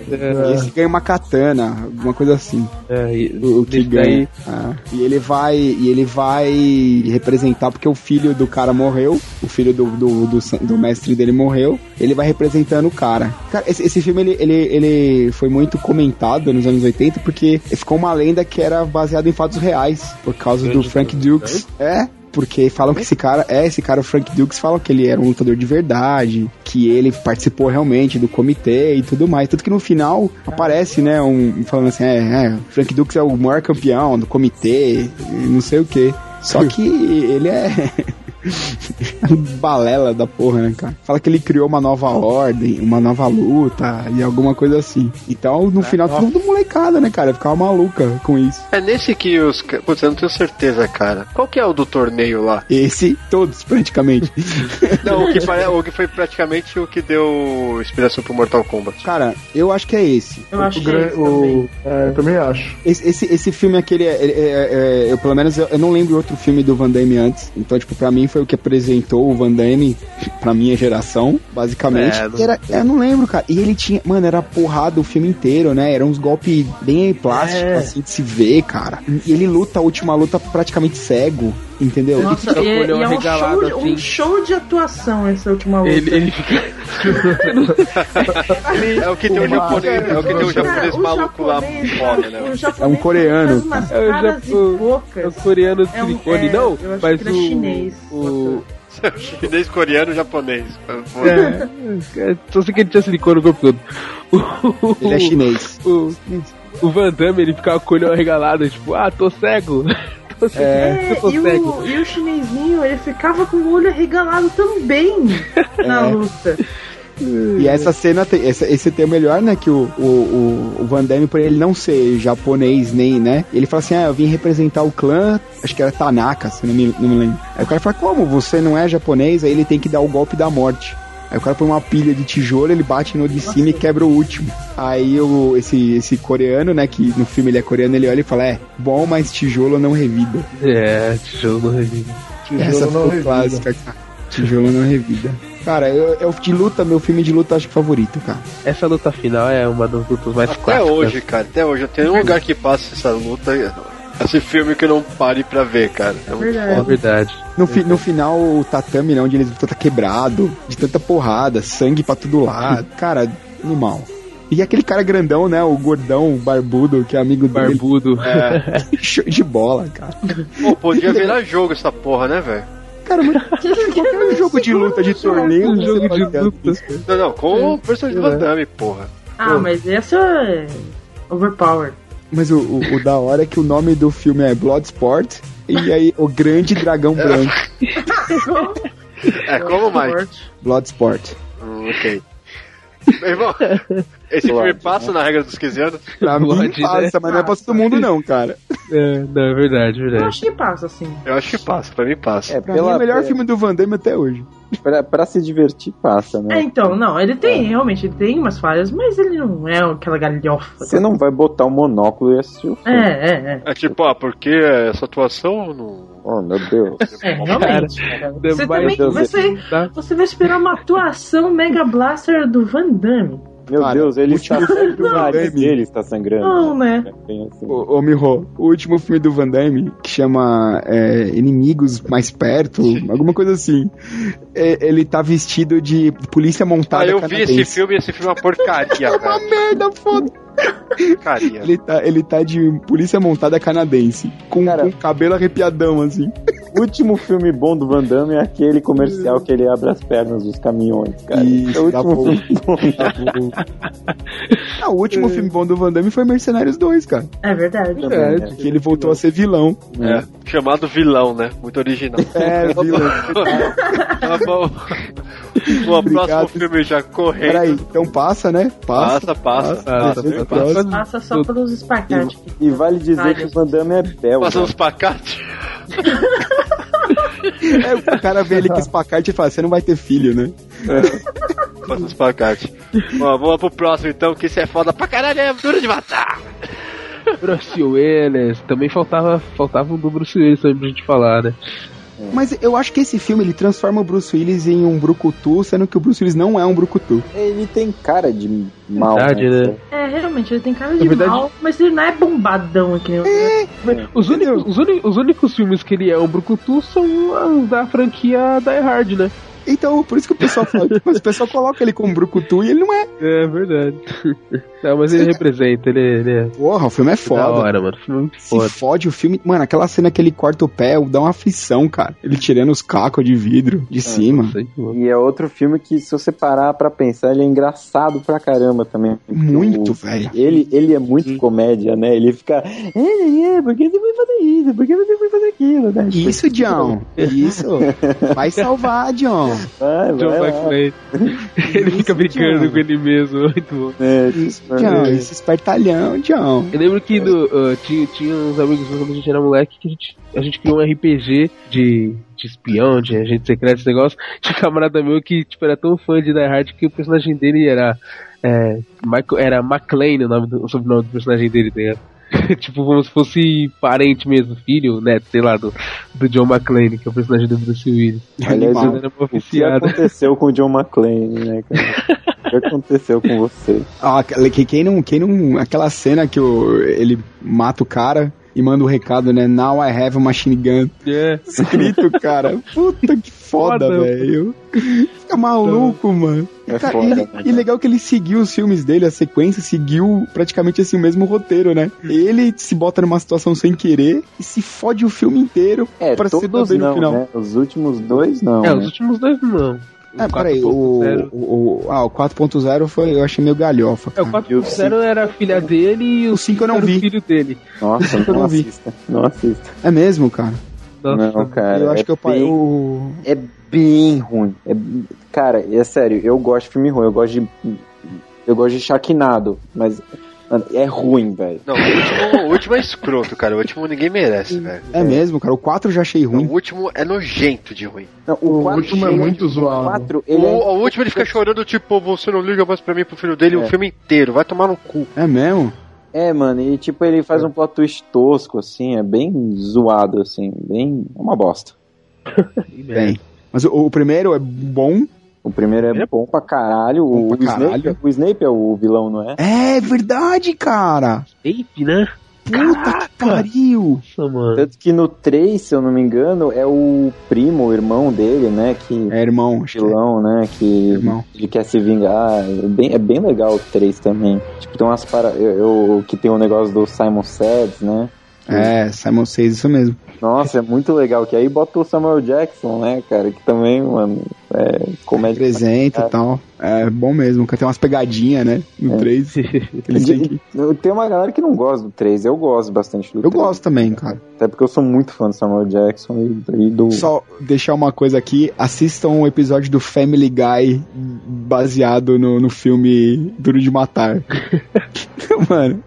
Esse ganha uma katana, alguma coisa assim. É, e- O, o que ganha. Ah, e ele vai. E ele vai representar, porque o filho do cara morreu, o filho do, do, do, do mestre dele morreu, ele vai representando o cara. Cara, esse, esse filme ele, ele, ele foi muito comentado nos anos 80 porque ficou uma lenda que era baseada em fatos reais, por causa do Frank Dukes. É, porque falam que esse cara, é, esse cara, o Frank Dukes, falam que ele era um lutador de verdade, que ele participou realmente do comitê e tudo mais. Tanto que no final aparece, né, um falando assim, é, é Frank Dukes é o maior campeão do comitê, não sei o que. Só que ele é. balela da porra, né, cara? Fala que ele criou uma nova ordem, uma nova luta e alguma coisa assim. Então, no final, todo mundo molecada, né, cara? Ficava maluca com isso. É nesse que os. Putz, eu não tenho certeza, cara. Qual que é o do torneio lá? Esse, todos, praticamente. Não, o que, pare- o que foi praticamente o que deu inspiração pro Mortal Kombat. Cara, eu acho que é esse. Eu O, gran- isso o- também. é, eu também acho. Esse, esse, esse filme aquele, é, é- é- é- eu pelo menos eu, eu não lembro outro filme do Van Damme antes. Então, tipo, pra mim foi o que apresentou o Van Damme pra minha geração, basicamente. É, era, eu não lembro, cara. E ele tinha, mano, era porrada o filme inteiro, né? Era uns golpes bem plásticos, É. assim, de se ver, cara. E ele luta, a última luta, praticamente cego, entendeu? Nossa, fica com e, e é um show, assim. um show de atuação essa última luta. Ele, ele fica. É o que tem o japonês, é o que tem o Cara, japonês o maluco lá foda, né? É um coreano. É o japo- É o coreano de É um- silicone, é, não, mas é o, chinês. o. Chinês, coreano, japonês. É, só sei que ele tinha silicone no corpo todo. O- Ele é chinês. O, o Van Damme ele ficava com o olho arregalado, tipo, ah, tô cego. É, tô e o, e o chinesinho, ele ficava com o olho arregalado também na É. luta. E essa cena, tem, essa, esse tem o melhor, né? Que o, o, o, o Van Damme, por ele não ser japonês nem, né? Ele fala assim: ah, eu vim representar o clã, acho que era Tanaka, se não me, não me lembro. Aí o cara fala: como? Você não é japonês? Aí ele tem que dar o golpe da morte. Aí o cara põe uma pilha de tijolo, ele bate no de cima e quebra o último. Aí o, esse, esse coreano, né, que no filme ele é coreano, ele olha e fala, é, bom, mas tijolo não revida. É, tijolo no revive. Essa não ficou revida. clássica, cara. Tijolo não revida. Cara, eu, eu de luta, meu filme de luta acho que favorito, cara. Essa luta final é uma das lutas mais Até clássicas. hoje, cara, até hoje. Eu tenho um lugar que passa essa luta, esse filme que eu não pare pra ver, cara. É muito Verdade. É foda. verdade. No, fi- no final, o tatame, né, onde eles lutam, tá quebrado, de tanta porrada, sangue pra todo lado. Cara, animal. E aquele cara grandão, né, o gordão, o barbudo, que é amigo dele. Barbudo. É. Show de bola, cara. Pô, podia virar jogo essa porra, né, velho? Cara, mas qualquer jogo de luta, de torneio, Um jogo de luta. Não, não, com o personagem do Van Damme, porra. Ah, mas esse é overpowered. Mas o, o, o da hora é que o nome do filme é Bloodsport, e aí o grande dragão branco. É, como mais? Bloodsport. Hum, ok. Meu irmão, esse filme passa na regra dos 15 anos? Pra mim Blood, né? passa, mas não é pra todo mundo não, cara. É, não, é verdade, Eu verdade. acho que passa, assim. Eu acho que passa, pra mim passa. É, Pra mim é o melhor filme do Van Damme até hoje. Pra, pra se divertir, passa, É, né? então, não, ele tem, realmente, ele tem umas falhas, mas ele não é aquela galhofa. Você não vai botar o monóculo e assistir o filme. É, é, é. É tipo, ah, porque essa atuação não. Oh, meu Deus. É, realmente. Você Vai- também Deus, você, você vai esperar uma atuação Mega Blaster do Van Damme. Meu Cara, Deus, ele o está último filme sangrando. do O nariz Van Damme. dele está sangrando. Não, né? Assim. Ô, ô Miho, o último filme do Van Damme, que chama é, Inimigos Mais Perto, alguma coisa assim. É, ele tá vestido de polícia montada Ah, eu vi canadense. esse filme e esse filme é uma porcaria, É uma velho. merda, foda. Porcaria. Ele tá, ele tá de polícia montada canadense, com, Cara. com cabelo arrepiadão, assim. O último filme bom do Van Damme é aquele comercial que ele abre as pernas dos caminhões, cara. Isso, é o dá último bom. filme bom. Ah, o último filme bom do Van Damme foi Mercenários 2, cara. É verdade. Também, né? Que ele voltou a ser vilão. É, chamado vilão, né? Muito original. É, vilão. Tá bom. O Obrigado. próximo filme já correndo. Peraí, então passa, né? Passa. Passa, passa. Passa, Passa, passa, passa. Passa só pelos espacates. E vale dizer que o Van Damme é belga. Passa uns pacates. É, o cara vê ele com espacate e fala, você não vai ter filho, né? Passa uns pacates. Bom, vamos lá pro próximo então, que isso é foda pra caralho, é duro de matar. Bruce Willis. Também faltava, faltava um do Bruce Willis também pra gente falar, né? Mas eu acho que esse filme ele transforma o Bruce Willis em um brucutu, sendo que o Bruce Willis não é um brucutu. Ele tem cara de mal, Verdade, né? É, realmente, ele tem cara de verdade- mal, mas ele não é bombadão aqui. né? Os únicos, os, uni- os únicos filmes que ele é um brucutu são os da franquia Die Hard, né? Então, por isso que o pessoal fala, mas o pessoal coloca ele como brucutu e ele não é. É verdade. Não, mas ele representa, ele, ele é Porra, o filme é da foda. hora, mano. O filme é muito Se foda. fode o filme. Mano, aquela cena que ele corta o pé, dá uma aflição, cara. Ele tirando os cacos de vidro de cima. Nossa, aí, mano. E é outro filme que, se você parar pra pensar, ele é engraçado pra caramba também. Muito, velho. Ele, ele é muito comédia, né? Ele fica. É, é, por que você foi fazer isso? Por que você foi fazer aquilo? Né? Isso, John. Isso. Vai salvar, John. Vai, John vai. McClane. Ele fica brincando John. com ele mesmo, muito bom. É, Isso, John. Esse espertalhão, John. Eu lembro que no, ah, tinha, tinha uns amigos meus quando a gente era moleque que a gente, a gente criou um RPG de, de espião, de agente secreto, esse negócio. Tinha um camarada meu que tipo, era tão fã de Die Hard que o personagem dele era. É, Michael, era McLean o, nome do, o sobrenome do personagem dele, tá ligado? tipo, como se fosse parente mesmo, filho, neto, sei lá, do, do John McClane, que é o personagem do Bruce Willis. Aliás, O que aconteceu com o John McClane, né, cara? O que aconteceu com você? Ah, quem não, quem não. Aquela cena que o, ele mata o cara e manda o recado, né? Now I have a machine gun. É. Escrito, cara. Puta que foda, Foda. velho. Fica maluco, mano. É Cara, foda, e, né, e legal que ele seguiu os filmes dele, a sequência seguiu praticamente assim o mesmo roteiro, né? Ele se bota numa situação sem querer e se fode o filme inteiro É, pra se dar bem no final. né? Os últimos dois não. É, né? os últimos dois não. É, peraí, o, 4.0. o, o- ah, o 4.0 foi, eu achei meio galhofa. É, o cara. 4.0 era a filha dele e o O 5 eu não era o vi. filho dele. Nossa, Eu não não vi. assista. Não assista. É mesmo, cara? Não, cara. eu acho é que eu parei. bem- O... É bem ruim. É- Cara, é sério, eu gosto de filme ruim. Eu gosto de. Eu gosto de Sharknado, mas. Mano, é ruim, velho. Não, o último, o último é escroto, cara. O último ninguém merece, velho. É mesmo, cara. O 4 eu já achei Não, ruim. O último é nojento de ruim. Não, O quatro último é muito zoado. quatro, O, é- o último ele fica chorando, tipo, você não liga mais pra mim pro filho dele É. o filme inteiro. Vai tomar no cu. É mesmo? É, mano, e tipo, ele faz um plot twist tosco, assim, é bem zoado, assim, bem. É uma bosta. Bem. Mas o, o primeiro é bom. O primeiro é É bom pra caralho. Bom pra o Snape, caralho. o Snape é o vilão, não é? É verdade, cara. Ape, né? Puta que pariu. Nossa, mano. Tanto que no 3, se eu não me engano, é o primo, o irmão dele, né? Que. É irmão, acho que é. vilão, né? Que Irmão. ele quer se vingar. É bem, é bem legal o 3 também. Tipo, tem umas para. Eu, eu- que tem o negócio do Simon Says, né? É, Simon Says, isso mesmo. Nossa, é muito legal. Que aí bota o Samuel Jackson, né, cara? Que também, mano, é comédia. Apresenta e tal. É bom mesmo. Tem umas pegadinhas, né? No É. 3. Eles têm que... Tem uma galera que não gosta do 3. Eu gosto bastante do Eu 3. gosto também, cara. Até porque eu sou muito fã do Samuel Jackson e, e do. Só deixar uma coisa aqui, assistam um episódio do Family Guy baseado no, no filme Duro de Matar. Mano,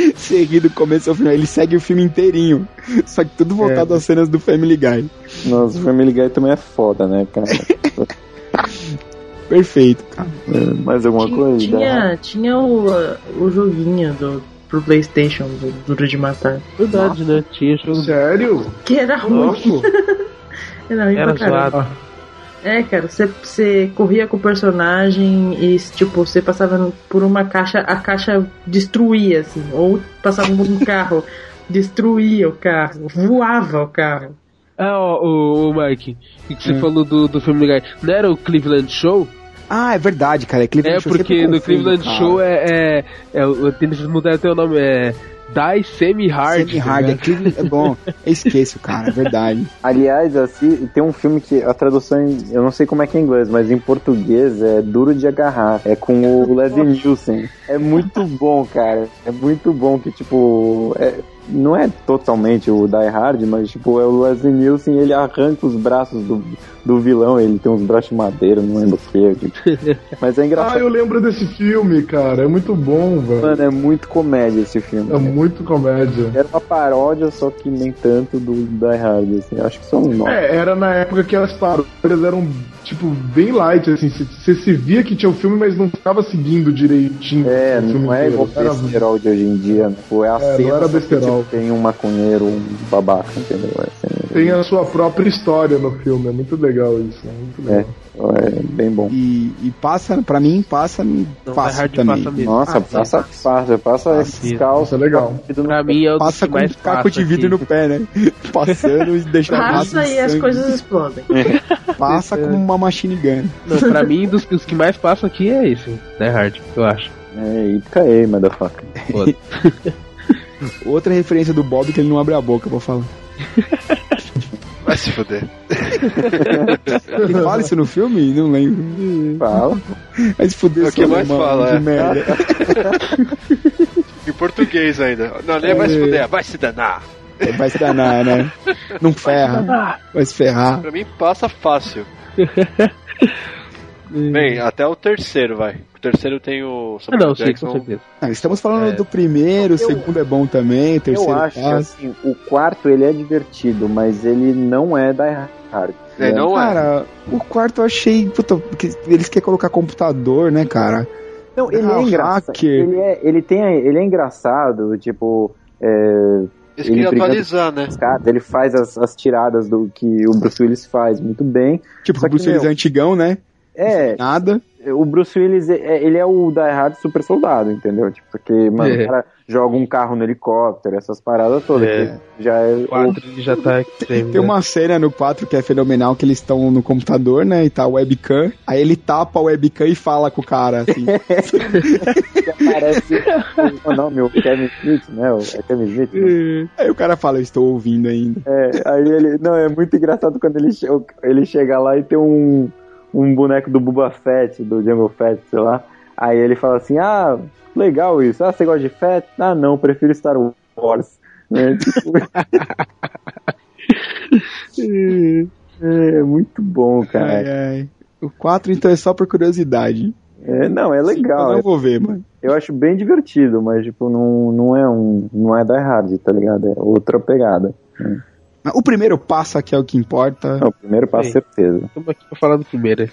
você ri do começo ao final, ele segue o filme inteirinho, só que tudo voltado às cenas do Family Guy. Nossa, o Family Guy também é foda, né, cara? Perfeito, cara. É, Mais alguma coisa? Tinha, tinha o, o joguinho do, pro Playstation, do Duro de Matar. Verdade, né? Tinha jogo. Sério? Que era ruim. Louco? Era ruim Era pra caramba. zoado. É, cara, você, você corria com o personagem e, tipo, você passava por uma caixa, a caixa destruía, assim. Ou passava por um carro, destruía o carro, voava o carro. Ah, ó, o, o Mike, o que você Hum. falou do, do Family Guy? Não era o Cleveland Show? Ah, é verdade, cara. É, Cleveland É, Show, porque no Cleveland cara. Show é. é, é o- eles mudaram até o nome, é. Die Semi-Hard. Semi-hard, é, Cleveland, é bom. Eu esqueço, cara, é verdade. Aliás, assim, tem um filme que a tradução, em- eu não sei como é que é em inglês, mas em português é Duro de Agarrar. É com o Leslie Nielsen. É muito bom, cara. É muito bom que, tipo, é- não é totalmente o Die Hard, mas, tipo, é o Leslie Nielsen ele arranca os braços do, do vilão. Ele tem uns braços de madeira, não lembro o que. Mas é Ah, engraçado. eu lembro desse filme, cara. É muito bom, velho. Mano, é muito comédia esse filme. É muito comédia. Era uma paródia, só que nem tanto do Die Hard, assim. Acho que são nove. É, era na época que as paródias eram, tipo, bem light, assim. Você se via que tinha o filme, mas não ficava seguindo direitinho. É, não é igual o besterol de hoje em dia, né? Pô, é a É, cena não era que, tipo, tem um maconheiro, um babaca, entendeu? É, assim, Tem a sua própria história no filme. É muito legal isso. É muito legal. é bem bom. E, e passa, pra mim, passa Não, fácil Die Hard também. passa. Nossa, Ah, passa, passa, passa esses calços. Isso é legal. Pra mim é o Passa com mais um caco de vidro aqui. no pé, né? Passando e deixando Passa e as coisas explodem. Passa com uma machine gun. Não, pra mim, dos os que mais passam aqui é esse, Die Hard, eu acho. É, e caí, motherfucker. Outra referência do Bob que ele não abre a boca pra falar. Vai se fuder. Fala isso no filme? Não lembro. Fala. Mas fuder É o que mais alemão fala, de é. merda. Em português ainda. Não, nem vai se fuder, vai se danar. Vai se danar, né? Não ferra. Vai se ferrar. Pra mim passa fácil. Bem, até o terceiro vai. O terceiro tem o Ah, Samuel não, sim, Jackson. com certeza. Ah, estamos falando É. do primeiro, o segundo é bom também, o terceiro Eu acho que, assim, o quarto ele é divertido, mas ele não é Die Hard. É, não é. Cara, o quarto eu achei. Puta, porque eles querem colocar computador, né, cara? Não, ele Ah, é engraçado. Ele é, ele, tem, ele é engraçado, tipo. É, Eles ele atualizar, né? caras, ele faz as, as tiradas do que o Bruce Willis faz muito bem. Tipo, o Bruce que, Willis é antigão, né? É, Nada. o Bruce Willis, é- ele é o Die Hard super soldado, entendeu? Tipo, porque, mano, É. o cara joga um carro no helicóptero, essas paradas todas. É. que Já é. O 4 ele já tá. Tem né? uma cena no 4 que é fenomenal, que eles estão no computador, né? E tá o webcam. Aí ele tapa a webcam e fala com o cara, assim. que aparece. o nome, o Kevin Smith, né? O, é Kevin Smith. né? Aí o cara fala, eu estou ouvindo ainda. É, aí ele. Não, é muito engraçado quando ele, che- ele chega lá e tem um. Um boneco do Boba Fett, do Jungle Fett, sei lá. Aí ele fala assim, ah, legal isso. Ah, você gosta de Fett? Ah, não, prefiro Star Wars. Né? Tipo, é muito bom, cara. Ai, ai. O 4, então, é só por curiosidade. É, não, é Eu legal. não vou ver, mano. Eu acho bem divertido, mas tipo, não, não é um. Não é Die Hard, tá ligado? É outra pegada. Mas O primeiro passo que é o que importa. Não, o primeiro passo, Sim. certeza. Estamos aqui pra falar do primeiro.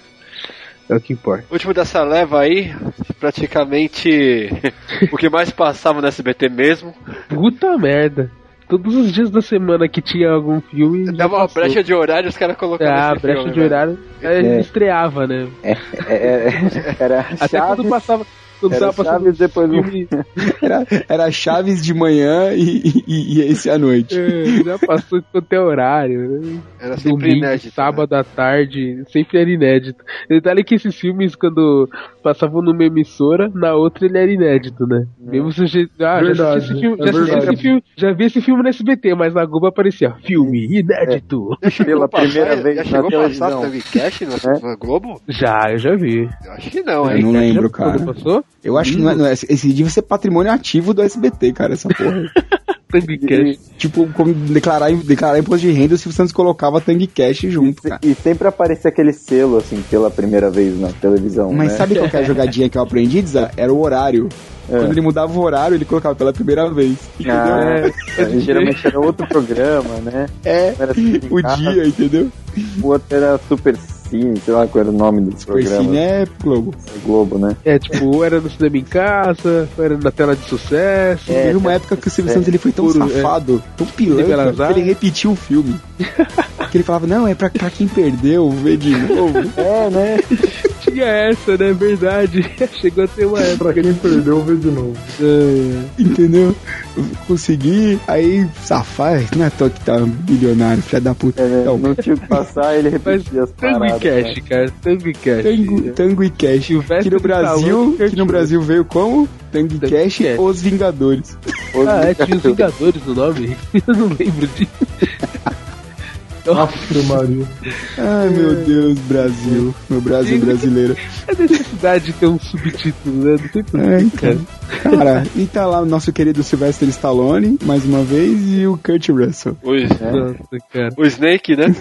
É o que importa. Último dessa leva aí, praticamente o que mais passava no SBT mesmo. Puta merda. Todos os dias da semana que tinha algum filme. Dava uma passou. brecha de horário, os caras colocavam Ah, esse brecha filme, de velho. horário. É. estreava, né? É, é, era Até Chaves, quando passava. Quando era tava passando Chaves depois do. Era, era Chaves de manhã e, e, e esse à noite. é, já passou quanto é horário. Né? Era sempre Domingo, inédito. né? sábado à tarde, sempre era inédito. Detalhe que esses filmes, quando passavam numa emissora, na outra ele era inédito, né? Mesmo se você. Ah, já Verdade, assisti esse filme, é já, assisti esse filme, já vi esse filme no SBT, mas na Globo aparecia filme inédito. pela primeira já, vez já na chegou a passar. Tangue Cash no, É. na Globo? Já, eu já vi. Eu acho que não, Eu hein? não lembro, cara. passou? Eu acho que não é, não é- esse devia ser patrimônio ativo do SBT, cara, essa porra. Tangue Cash. tipo, como declarar, declarar imposto de renda, o Silvio Santos colocava Tangue Cash junto, cara. E sempre aparecia aquele selo, assim, pela primeira vez na televisão. Mas né? sabe qual que é a jogadinha que eu aprendi, Dza? Era o horário. É. Quando ele mudava o horário, ele colocava pela primeira vez. Entendeu? Ah, É, geralmente era outro programa, né? É, Era assim, o ah, dia, entendeu? O outro era Super Cine, sei lá qual era o nome desse Super programa. Cine é Globo. Globo, né? É, tipo, era no cinema em casa, era na tela de sucesso. É, Teve uma época que o Silvio é. Santos ele foi tão Puro, é. safado, tão Belas pilantra, que ele repetiu o filme. que ele falava, não, é pra, pra quem perdeu, vê de novo. É, né? Tinha essa, né? Verdade. Chegou a ter uma Pra época. quem perdeu, vê de novo. É, Entendeu? Consegui, aí safar, não é à toa que tá bilionário, filha da puta. É, Não tinha que passar, ele repetia as Tango paradas. e né? Cash, cara. Tango e Cash. Tango, Tango e Cash. Que no Brasil, que no Brasil veio como? Tango e Tango Cash, Cash. Os Vingadores. Os Ah, é, tinha os Vingadores no nome. Eu não lembro disso. Aff, Maria. Ai, meu Deus, Brasil. Meu Brasil brasileiro. É necessidade de ter um subtítulo, né? Não sei por É, então. cara. Cara, e tá lá o nosso querido Sylvester Stallone, mais uma vez, e o Kurt Russell. O, Nossa, cara. o Snake, né?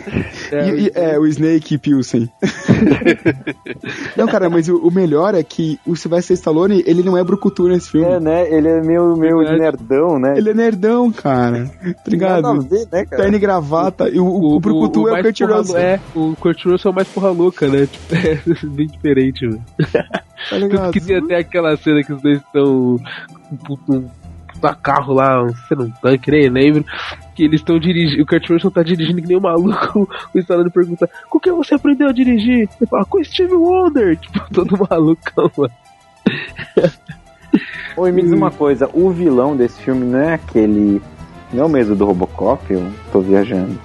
É, E- e- É, o Snake Pilsen. não, cara, mas o, o melhor é que o Sylvester Stallone, ele não é brucutu nesse filme. É, né? Ele é meio, meio nerdão, né? Ele é nerdão, cara. Tá a ligado? ver, né, cara? Terno e gravata. E o, o, o brucutu é o mais Kurt Russell. É, o Kurt Russell é o mais porra louca, né? Tipo, é bem diferente, mano. Tá Tanto que tem até aquela cena que os dois estão puto- um puta carro lá, um, sei lá, um tanque, nem lembro. Que eles estão dirigindo, o Kurt Russell tá dirigindo que nem um maluco. O Stallone pergunta: Com que você aprendeu a dirigir? Ele fala: Com Steve Wonder. Tipo, todo malucão, mano. Oi, me diz uma coisa, o vilão desse filme não é aquele. Não é o mesmo do Robocop? Eu tô viajando.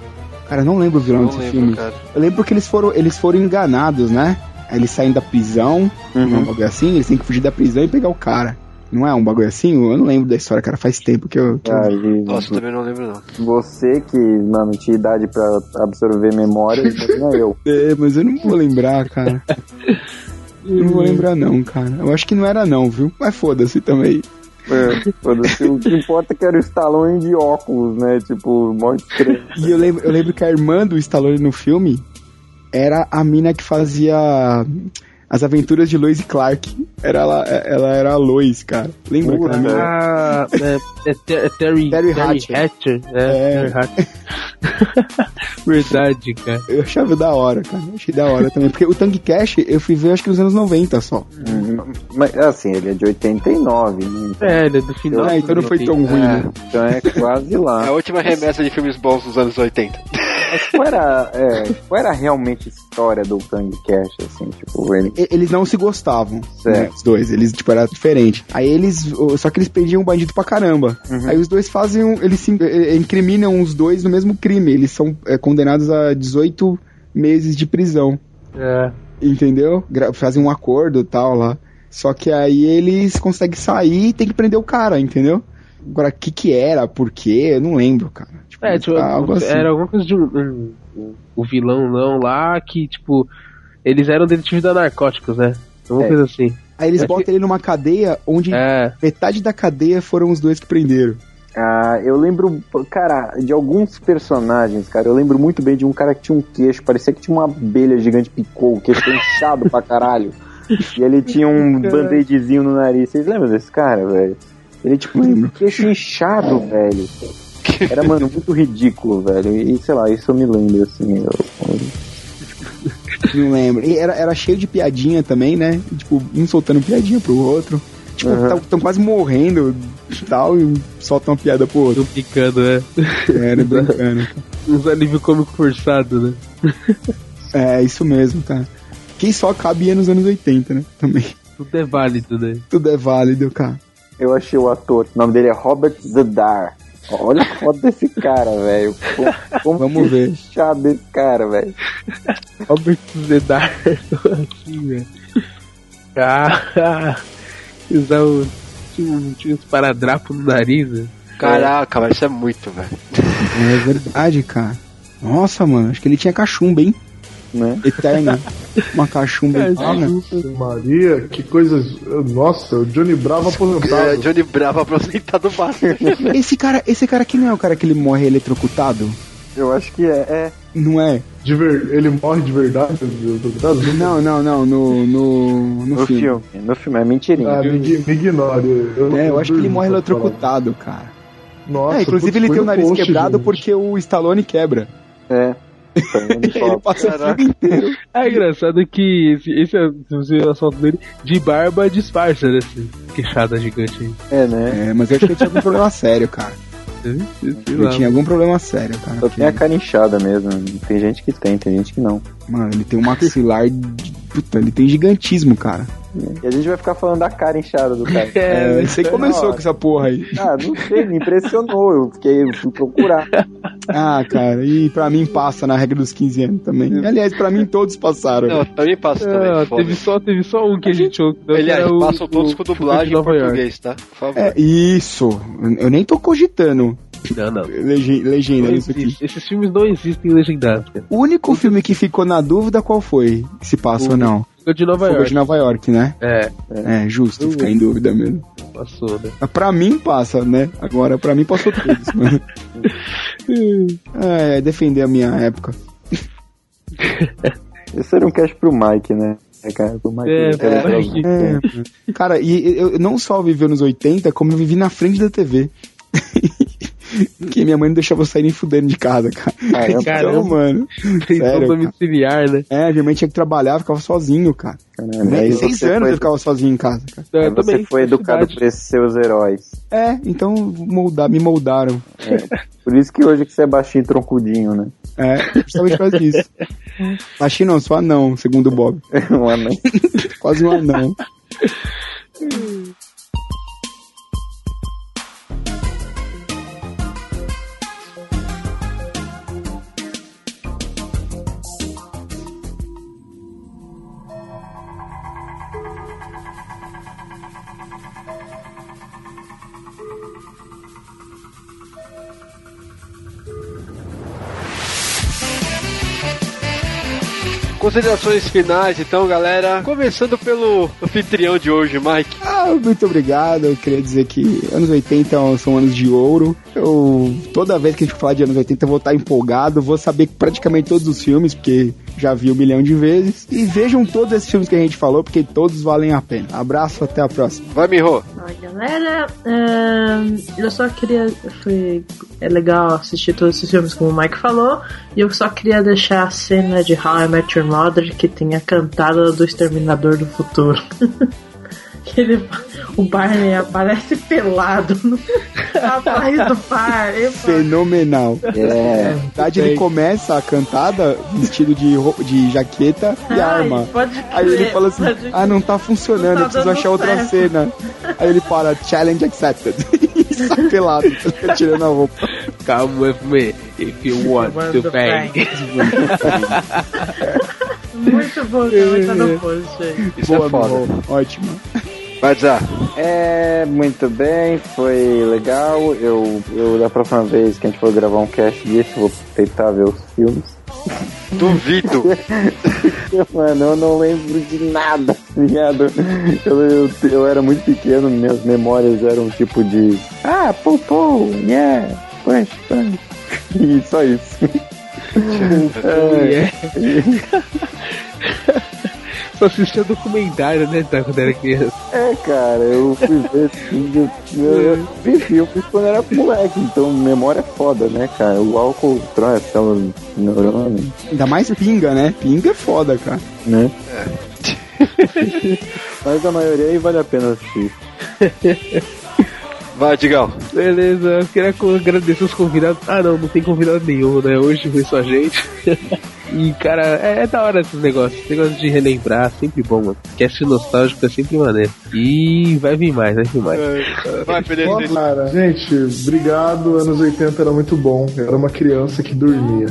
Cara, eu não lembro o vilão Não desse lembro, filme. cara. Eu lembro que eles foram, eles foram enganados, né? Aí eles saem da prisão, Uhum. um bagulho assim, eles têm que fugir da prisão e pegar o cara. Não é um bagulho assim? Eu não lembro da história, cara. Faz tempo que eu. que eu- Ah, e Nossa, eu também não lembro, não. Você que, mano, tinha idade pra absorver memória, imagina eu. É, mas eu não vou lembrar, cara. Eu não vou lembrar, não, cara. Eu acho que não era, não, viu? Mas foda-se também. É, o que importa é que era o Stallone de óculos, né? Tipo, mó. E eu lembro, eu lembro que a irmã do Stallone no filme era a mina que fazia as aventuras de Lois e Clark. Era ela, ela era a Lois, cara. Lembra aquela mina? Ah, é, é, Ter- é Terry, Terry Terry Hatcher. Hatcher. É, É. Terry Hatcher. Verdade, cara. Eu achava da hora, cara. Eu achei da hora também. Porque o Tank Cash eu fui ver acho que nos anos 90 só. Hum, Mas, assim, ele é de 89, né? Então, É, ele é do final. Ah, então não foi tão ruim, né? então é quase É lá. a última remessa de filmes bons dos anos 80. Mas qual era, é, qual era realmente a história do Kang Cash, assim? Tipo, ele... Eles não se gostavam, né, os dois. Eles, tipo, era diferente. Aí eles. Só que eles prendiam um bandido pra caramba. Uhum. Aí os dois fazem. Eles se, incriminam os dois no mesmo crime. Eles são eh, condenados a 18 meses de prisão. É. Entendeu? Gra- fazem um acordo e tal lá. Só que aí eles conseguem sair e tem que prender o cara, entendeu? Agora, o que que era, por quê? Eu não lembro, cara. Tipo, É, tipo, algo assim. era alguma coisa de um, um- um- o vilão não lá que, tipo, Eles eram detetives da narcóticos, né? Alguma É. coisa assim. Aí eles É que- botam ele numa cadeia onde É. metade da cadeia foram os dois que prenderam. Ah, eu lembro, cara, de alguns personagens, cara. Eu lembro muito bem de um cara que tinha um queixo, parecia que tinha uma abelha gigante picou, o queixo inchado pra caralho. E ele tinha um band-aidzinho no nariz. Vocês lembram desse cara, velho? Ele, tipo, um queixo inchado, velho. Era, mano, muito ridículo, velho. E, sei lá, isso eu me lembro, assim. eu- Não lembro. E era, era cheio de piadinha também, né? Tipo, um soltando piadinha pro outro. Tipo, estão quase morrendo e tal, e soltam uma piada pro outro. Tô picando, né? Era brincando. Uns alívio cômico forçado, né? É, isso mesmo, cara. Quem só cabia nos anos 80, né? Também. Tudo é válido, né? Tudo é válido, cara. Eu achei o ator. O nome dele é Robert Zedar. Olha a foto desse cara, velho. Vamos ver. inchado desse cara, velho. Robert Zedar. assim, velho. Ah, usar o. Tinha, um- tinha uns paradrapos no nariz, né? Caraca, mas isso é muito, velho. É verdade, cara. Nossa, mano, acho que ele tinha cachumba, hein? Né? Eterna. Uma cachumba É, eterna. Maria, que coisas. Nossa, o Johnny Bravo É, aposentado. Johnny Bravo aposentado. Esse cara, esse cara aqui não é o cara que ele morre eletrocutado? Eu acho que é. é. Não é? De ver- Ele morre de verdade? Não, não, não, no, no, no, No filme. filme. No filme, é mentirinha. Ah, me, me ignore. Eu, É, eu acho que ele morre eletrocutado, cara. Nossa, é, inclusive ele tem o nariz post, quebrado gente. porque o Stallone quebra. É. Então, ele passa o Caraca. filme inteiro. É engraçado que esse, esse é, se você ver a foto dele, de barba disfarça, né? Esse queixada gigante aí. é, né? É, mas eu acho que ele tinha algum problema sério, cara. Sei Ele lá. tinha algum problema sério, cara. Só porque, tem a cara inchada mesmo. Tem gente que tem, tem gente que não. Mano, ele tem um maxilar. de- Puta, ele tem gigantismo, cara. E a gente vai ficar falando da cara inchada do cara. É, você começou com essa porra aí. Ah, não sei, me impressionou. Eu fiquei, eu fui procurar. Ah, cara, e pra mim passa na regra dos 15 anos também. Aliás, pra mim todos passaram. Não, também passa também. É, teve, só, teve só um que a gente ouviu. Aliás, o- passam todos o com dublagem em Nova York. português, tá? Por favor. É, isso. Eu nem tô cogitando Não, não. lege- legenda Não nisso aqui. Esses filmes não existem legendados. O único filme que ficou na dúvida qual foi? Se passa ou não? Fuga de Nova Fuga York. de Nova York, né? É, É, justo, ficar em dúvida mesmo. passou, né? Pra mim passa, né? Agora, pra mim passou todos, mano. É, defender a minha época. Esse era um cast pro Mike, né? É, cara, pro Mike. É, Mike. É, cara, e eu não só vivi nos 80, como eu vivi na frente da TV. Porque minha mãe não deixava eu sair nem fudendo de casa, cara. Caramba. Então, mano. Tem Sério, domiciliar, né? É, minha mãe tinha que trabalhar, ficava sozinho, cara. Caramba, Nem aí seis anos foi- eu ficava sozinho em casa, cara. É, aí eu você também, foi educado por esses seus heróis. É, então moldar, me moldaram. Por isso que hoje que você é baixinho e troncudinho, né? É, justamente por disso. Achei não, sou anão, segundo o Bob. Um anão. Quase um anão. Considerações finais, então, galera. Começando pelo anfitrião de hoje, Mike. Ah, muito obrigado. Eu queria dizer que anos 80 são anos de ouro. Eu, toda vez que a gente falar de anos 80, eu vou estar empolgado. Vou saber praticamente todos os filmes, porque já vi um milhão de vezes. E vejam todos esses filmes que a gente falou, porque todos valem a pena. Abraço, até a próxima. Vai, Miho. Oi, galera. Eu só queria. Foi é legal assistir todos esses filmes, como o Mike falou. E eu só queria deixar a cena de How I Met Your Mother que tem a cantada do Exterminador do Futuro. Que ele, o Barney aparece pelado no, atrás do bar. Eu Fenomenal. É. Na verdade, ele começa a cantada vestido de, de jaqueta e "Ai, arma. pode Aí ele fala assim: Ah, não tá funcionando, Não eu tá preciso dando achar outra certo." cena. Aí ele para, challenge accepted. e sai pelado, fica tirando a roupa. Come with me if you want Want to bang. Muito bom, tá no post aí. Isso Boa, é foda. Mihô, ótimo. Vai, Zá. É, muito bem, foi legal. Eu, eu, da próxima vez que a gente for gravar um cast disso, vou tentar ver os filmes. Duvido. Mano, eu não lembro de nada, tá ligado? Eu, eu, eu era muito pequeno, minhas memórias eram tipo de. Ah, pô, pô, yeah, push, push. E só isso. É. Só assistia documentário, né, tá, quando era criança. É, cara, eu fui ver assim, eu, fiz quando era moleque, então memória é foda, né, cara? O álcool traz aquela neurônio, Ainda mais pinga, né? Pinga é foda, cara. né? Mas a maioria aí vale a pena assistir. Vai, Digão. Beleza, eu queria agradecer os convidados. Ah, não, não tem convidado nenhum, né? Hoje foi só a gente. e, cara, é, é da hora esses negócios. Esse negócio de relembrar, sempre bom, mano. Cast nostálgico é sempre maneiro. E vai vir mais, vai vir mais. Vai, PDC. Cara, gente, obrigado. Anos 80 era muito bom. Eu era uma criança que dormia.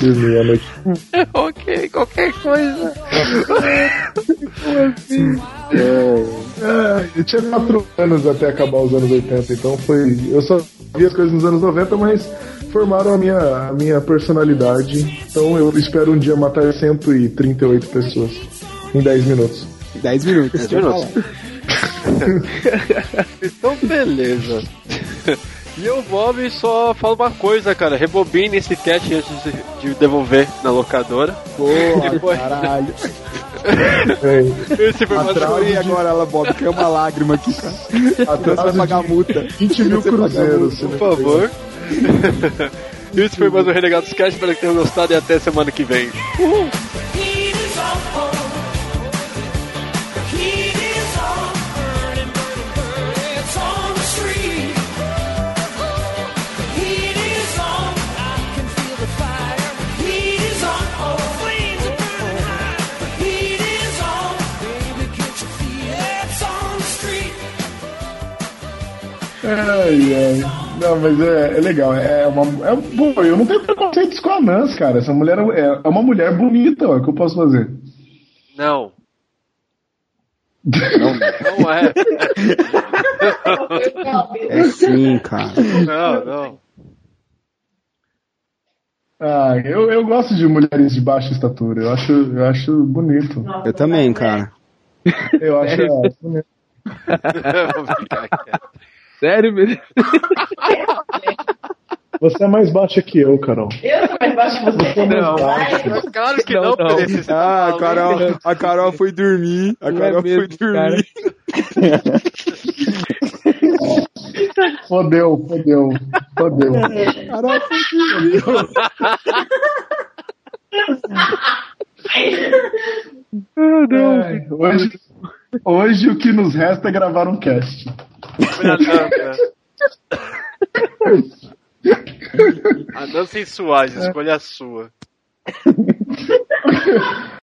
Dormia à noite. ok, qualquer coisa. É, eu tinha 4 anos até acabar os anos 80, então foi. Eu só vi as coisas nos anos 90, mas formaram a minha, a minha personalidade. Então eu espero um dia matar 138 pessoas em 10 minutos. 10 minutos. Dez minutos. Então, beleza. E eu, Bob, só falo uma coisa, cara. Rebobine esse cast antes de- de devolver na locadora. Porra, Depois- caralho. É, Esse foi mais Atraso um- E agora ela, Bob, caiu uma lágrima aqui, cara. Você vai pagar de multa. 20 mil a cruzeiros. Por favor. Esse foi mais um Renegados Cast. Espero que tenham gostado e até semana que vem. Heat Ai, ai. Não, mas é, é legal. É uma. É, pô, eu não tenho preconceitos com a Nans, cara. Essa mulher é, é uma mulher bonita, ó. O que eu posso fazer? Não. Não, não é. É sim, cara. Não, não. Ah, eu, eu gosto de mulheres de baixa estatura. Eu acho, eu acho bonito. Eu também, cara. Eu acho é, bonito. Vou ficar quieto. Sério, meu Deus? Você é mais baixa que eu, Carol. Eu sou mais baixo que você. Você é mais baixa. Claro que Não, não, não. Tá Ah, a? Carol, a Carol foi dormir. A Não é Carol foi mesmo, dormir. Fodeu, fodeu, fodeu. Carol foi dormir. Ai, hoje, hoje o que nos resta é gravar um cast. A Nancy Suárez, escolha a sua.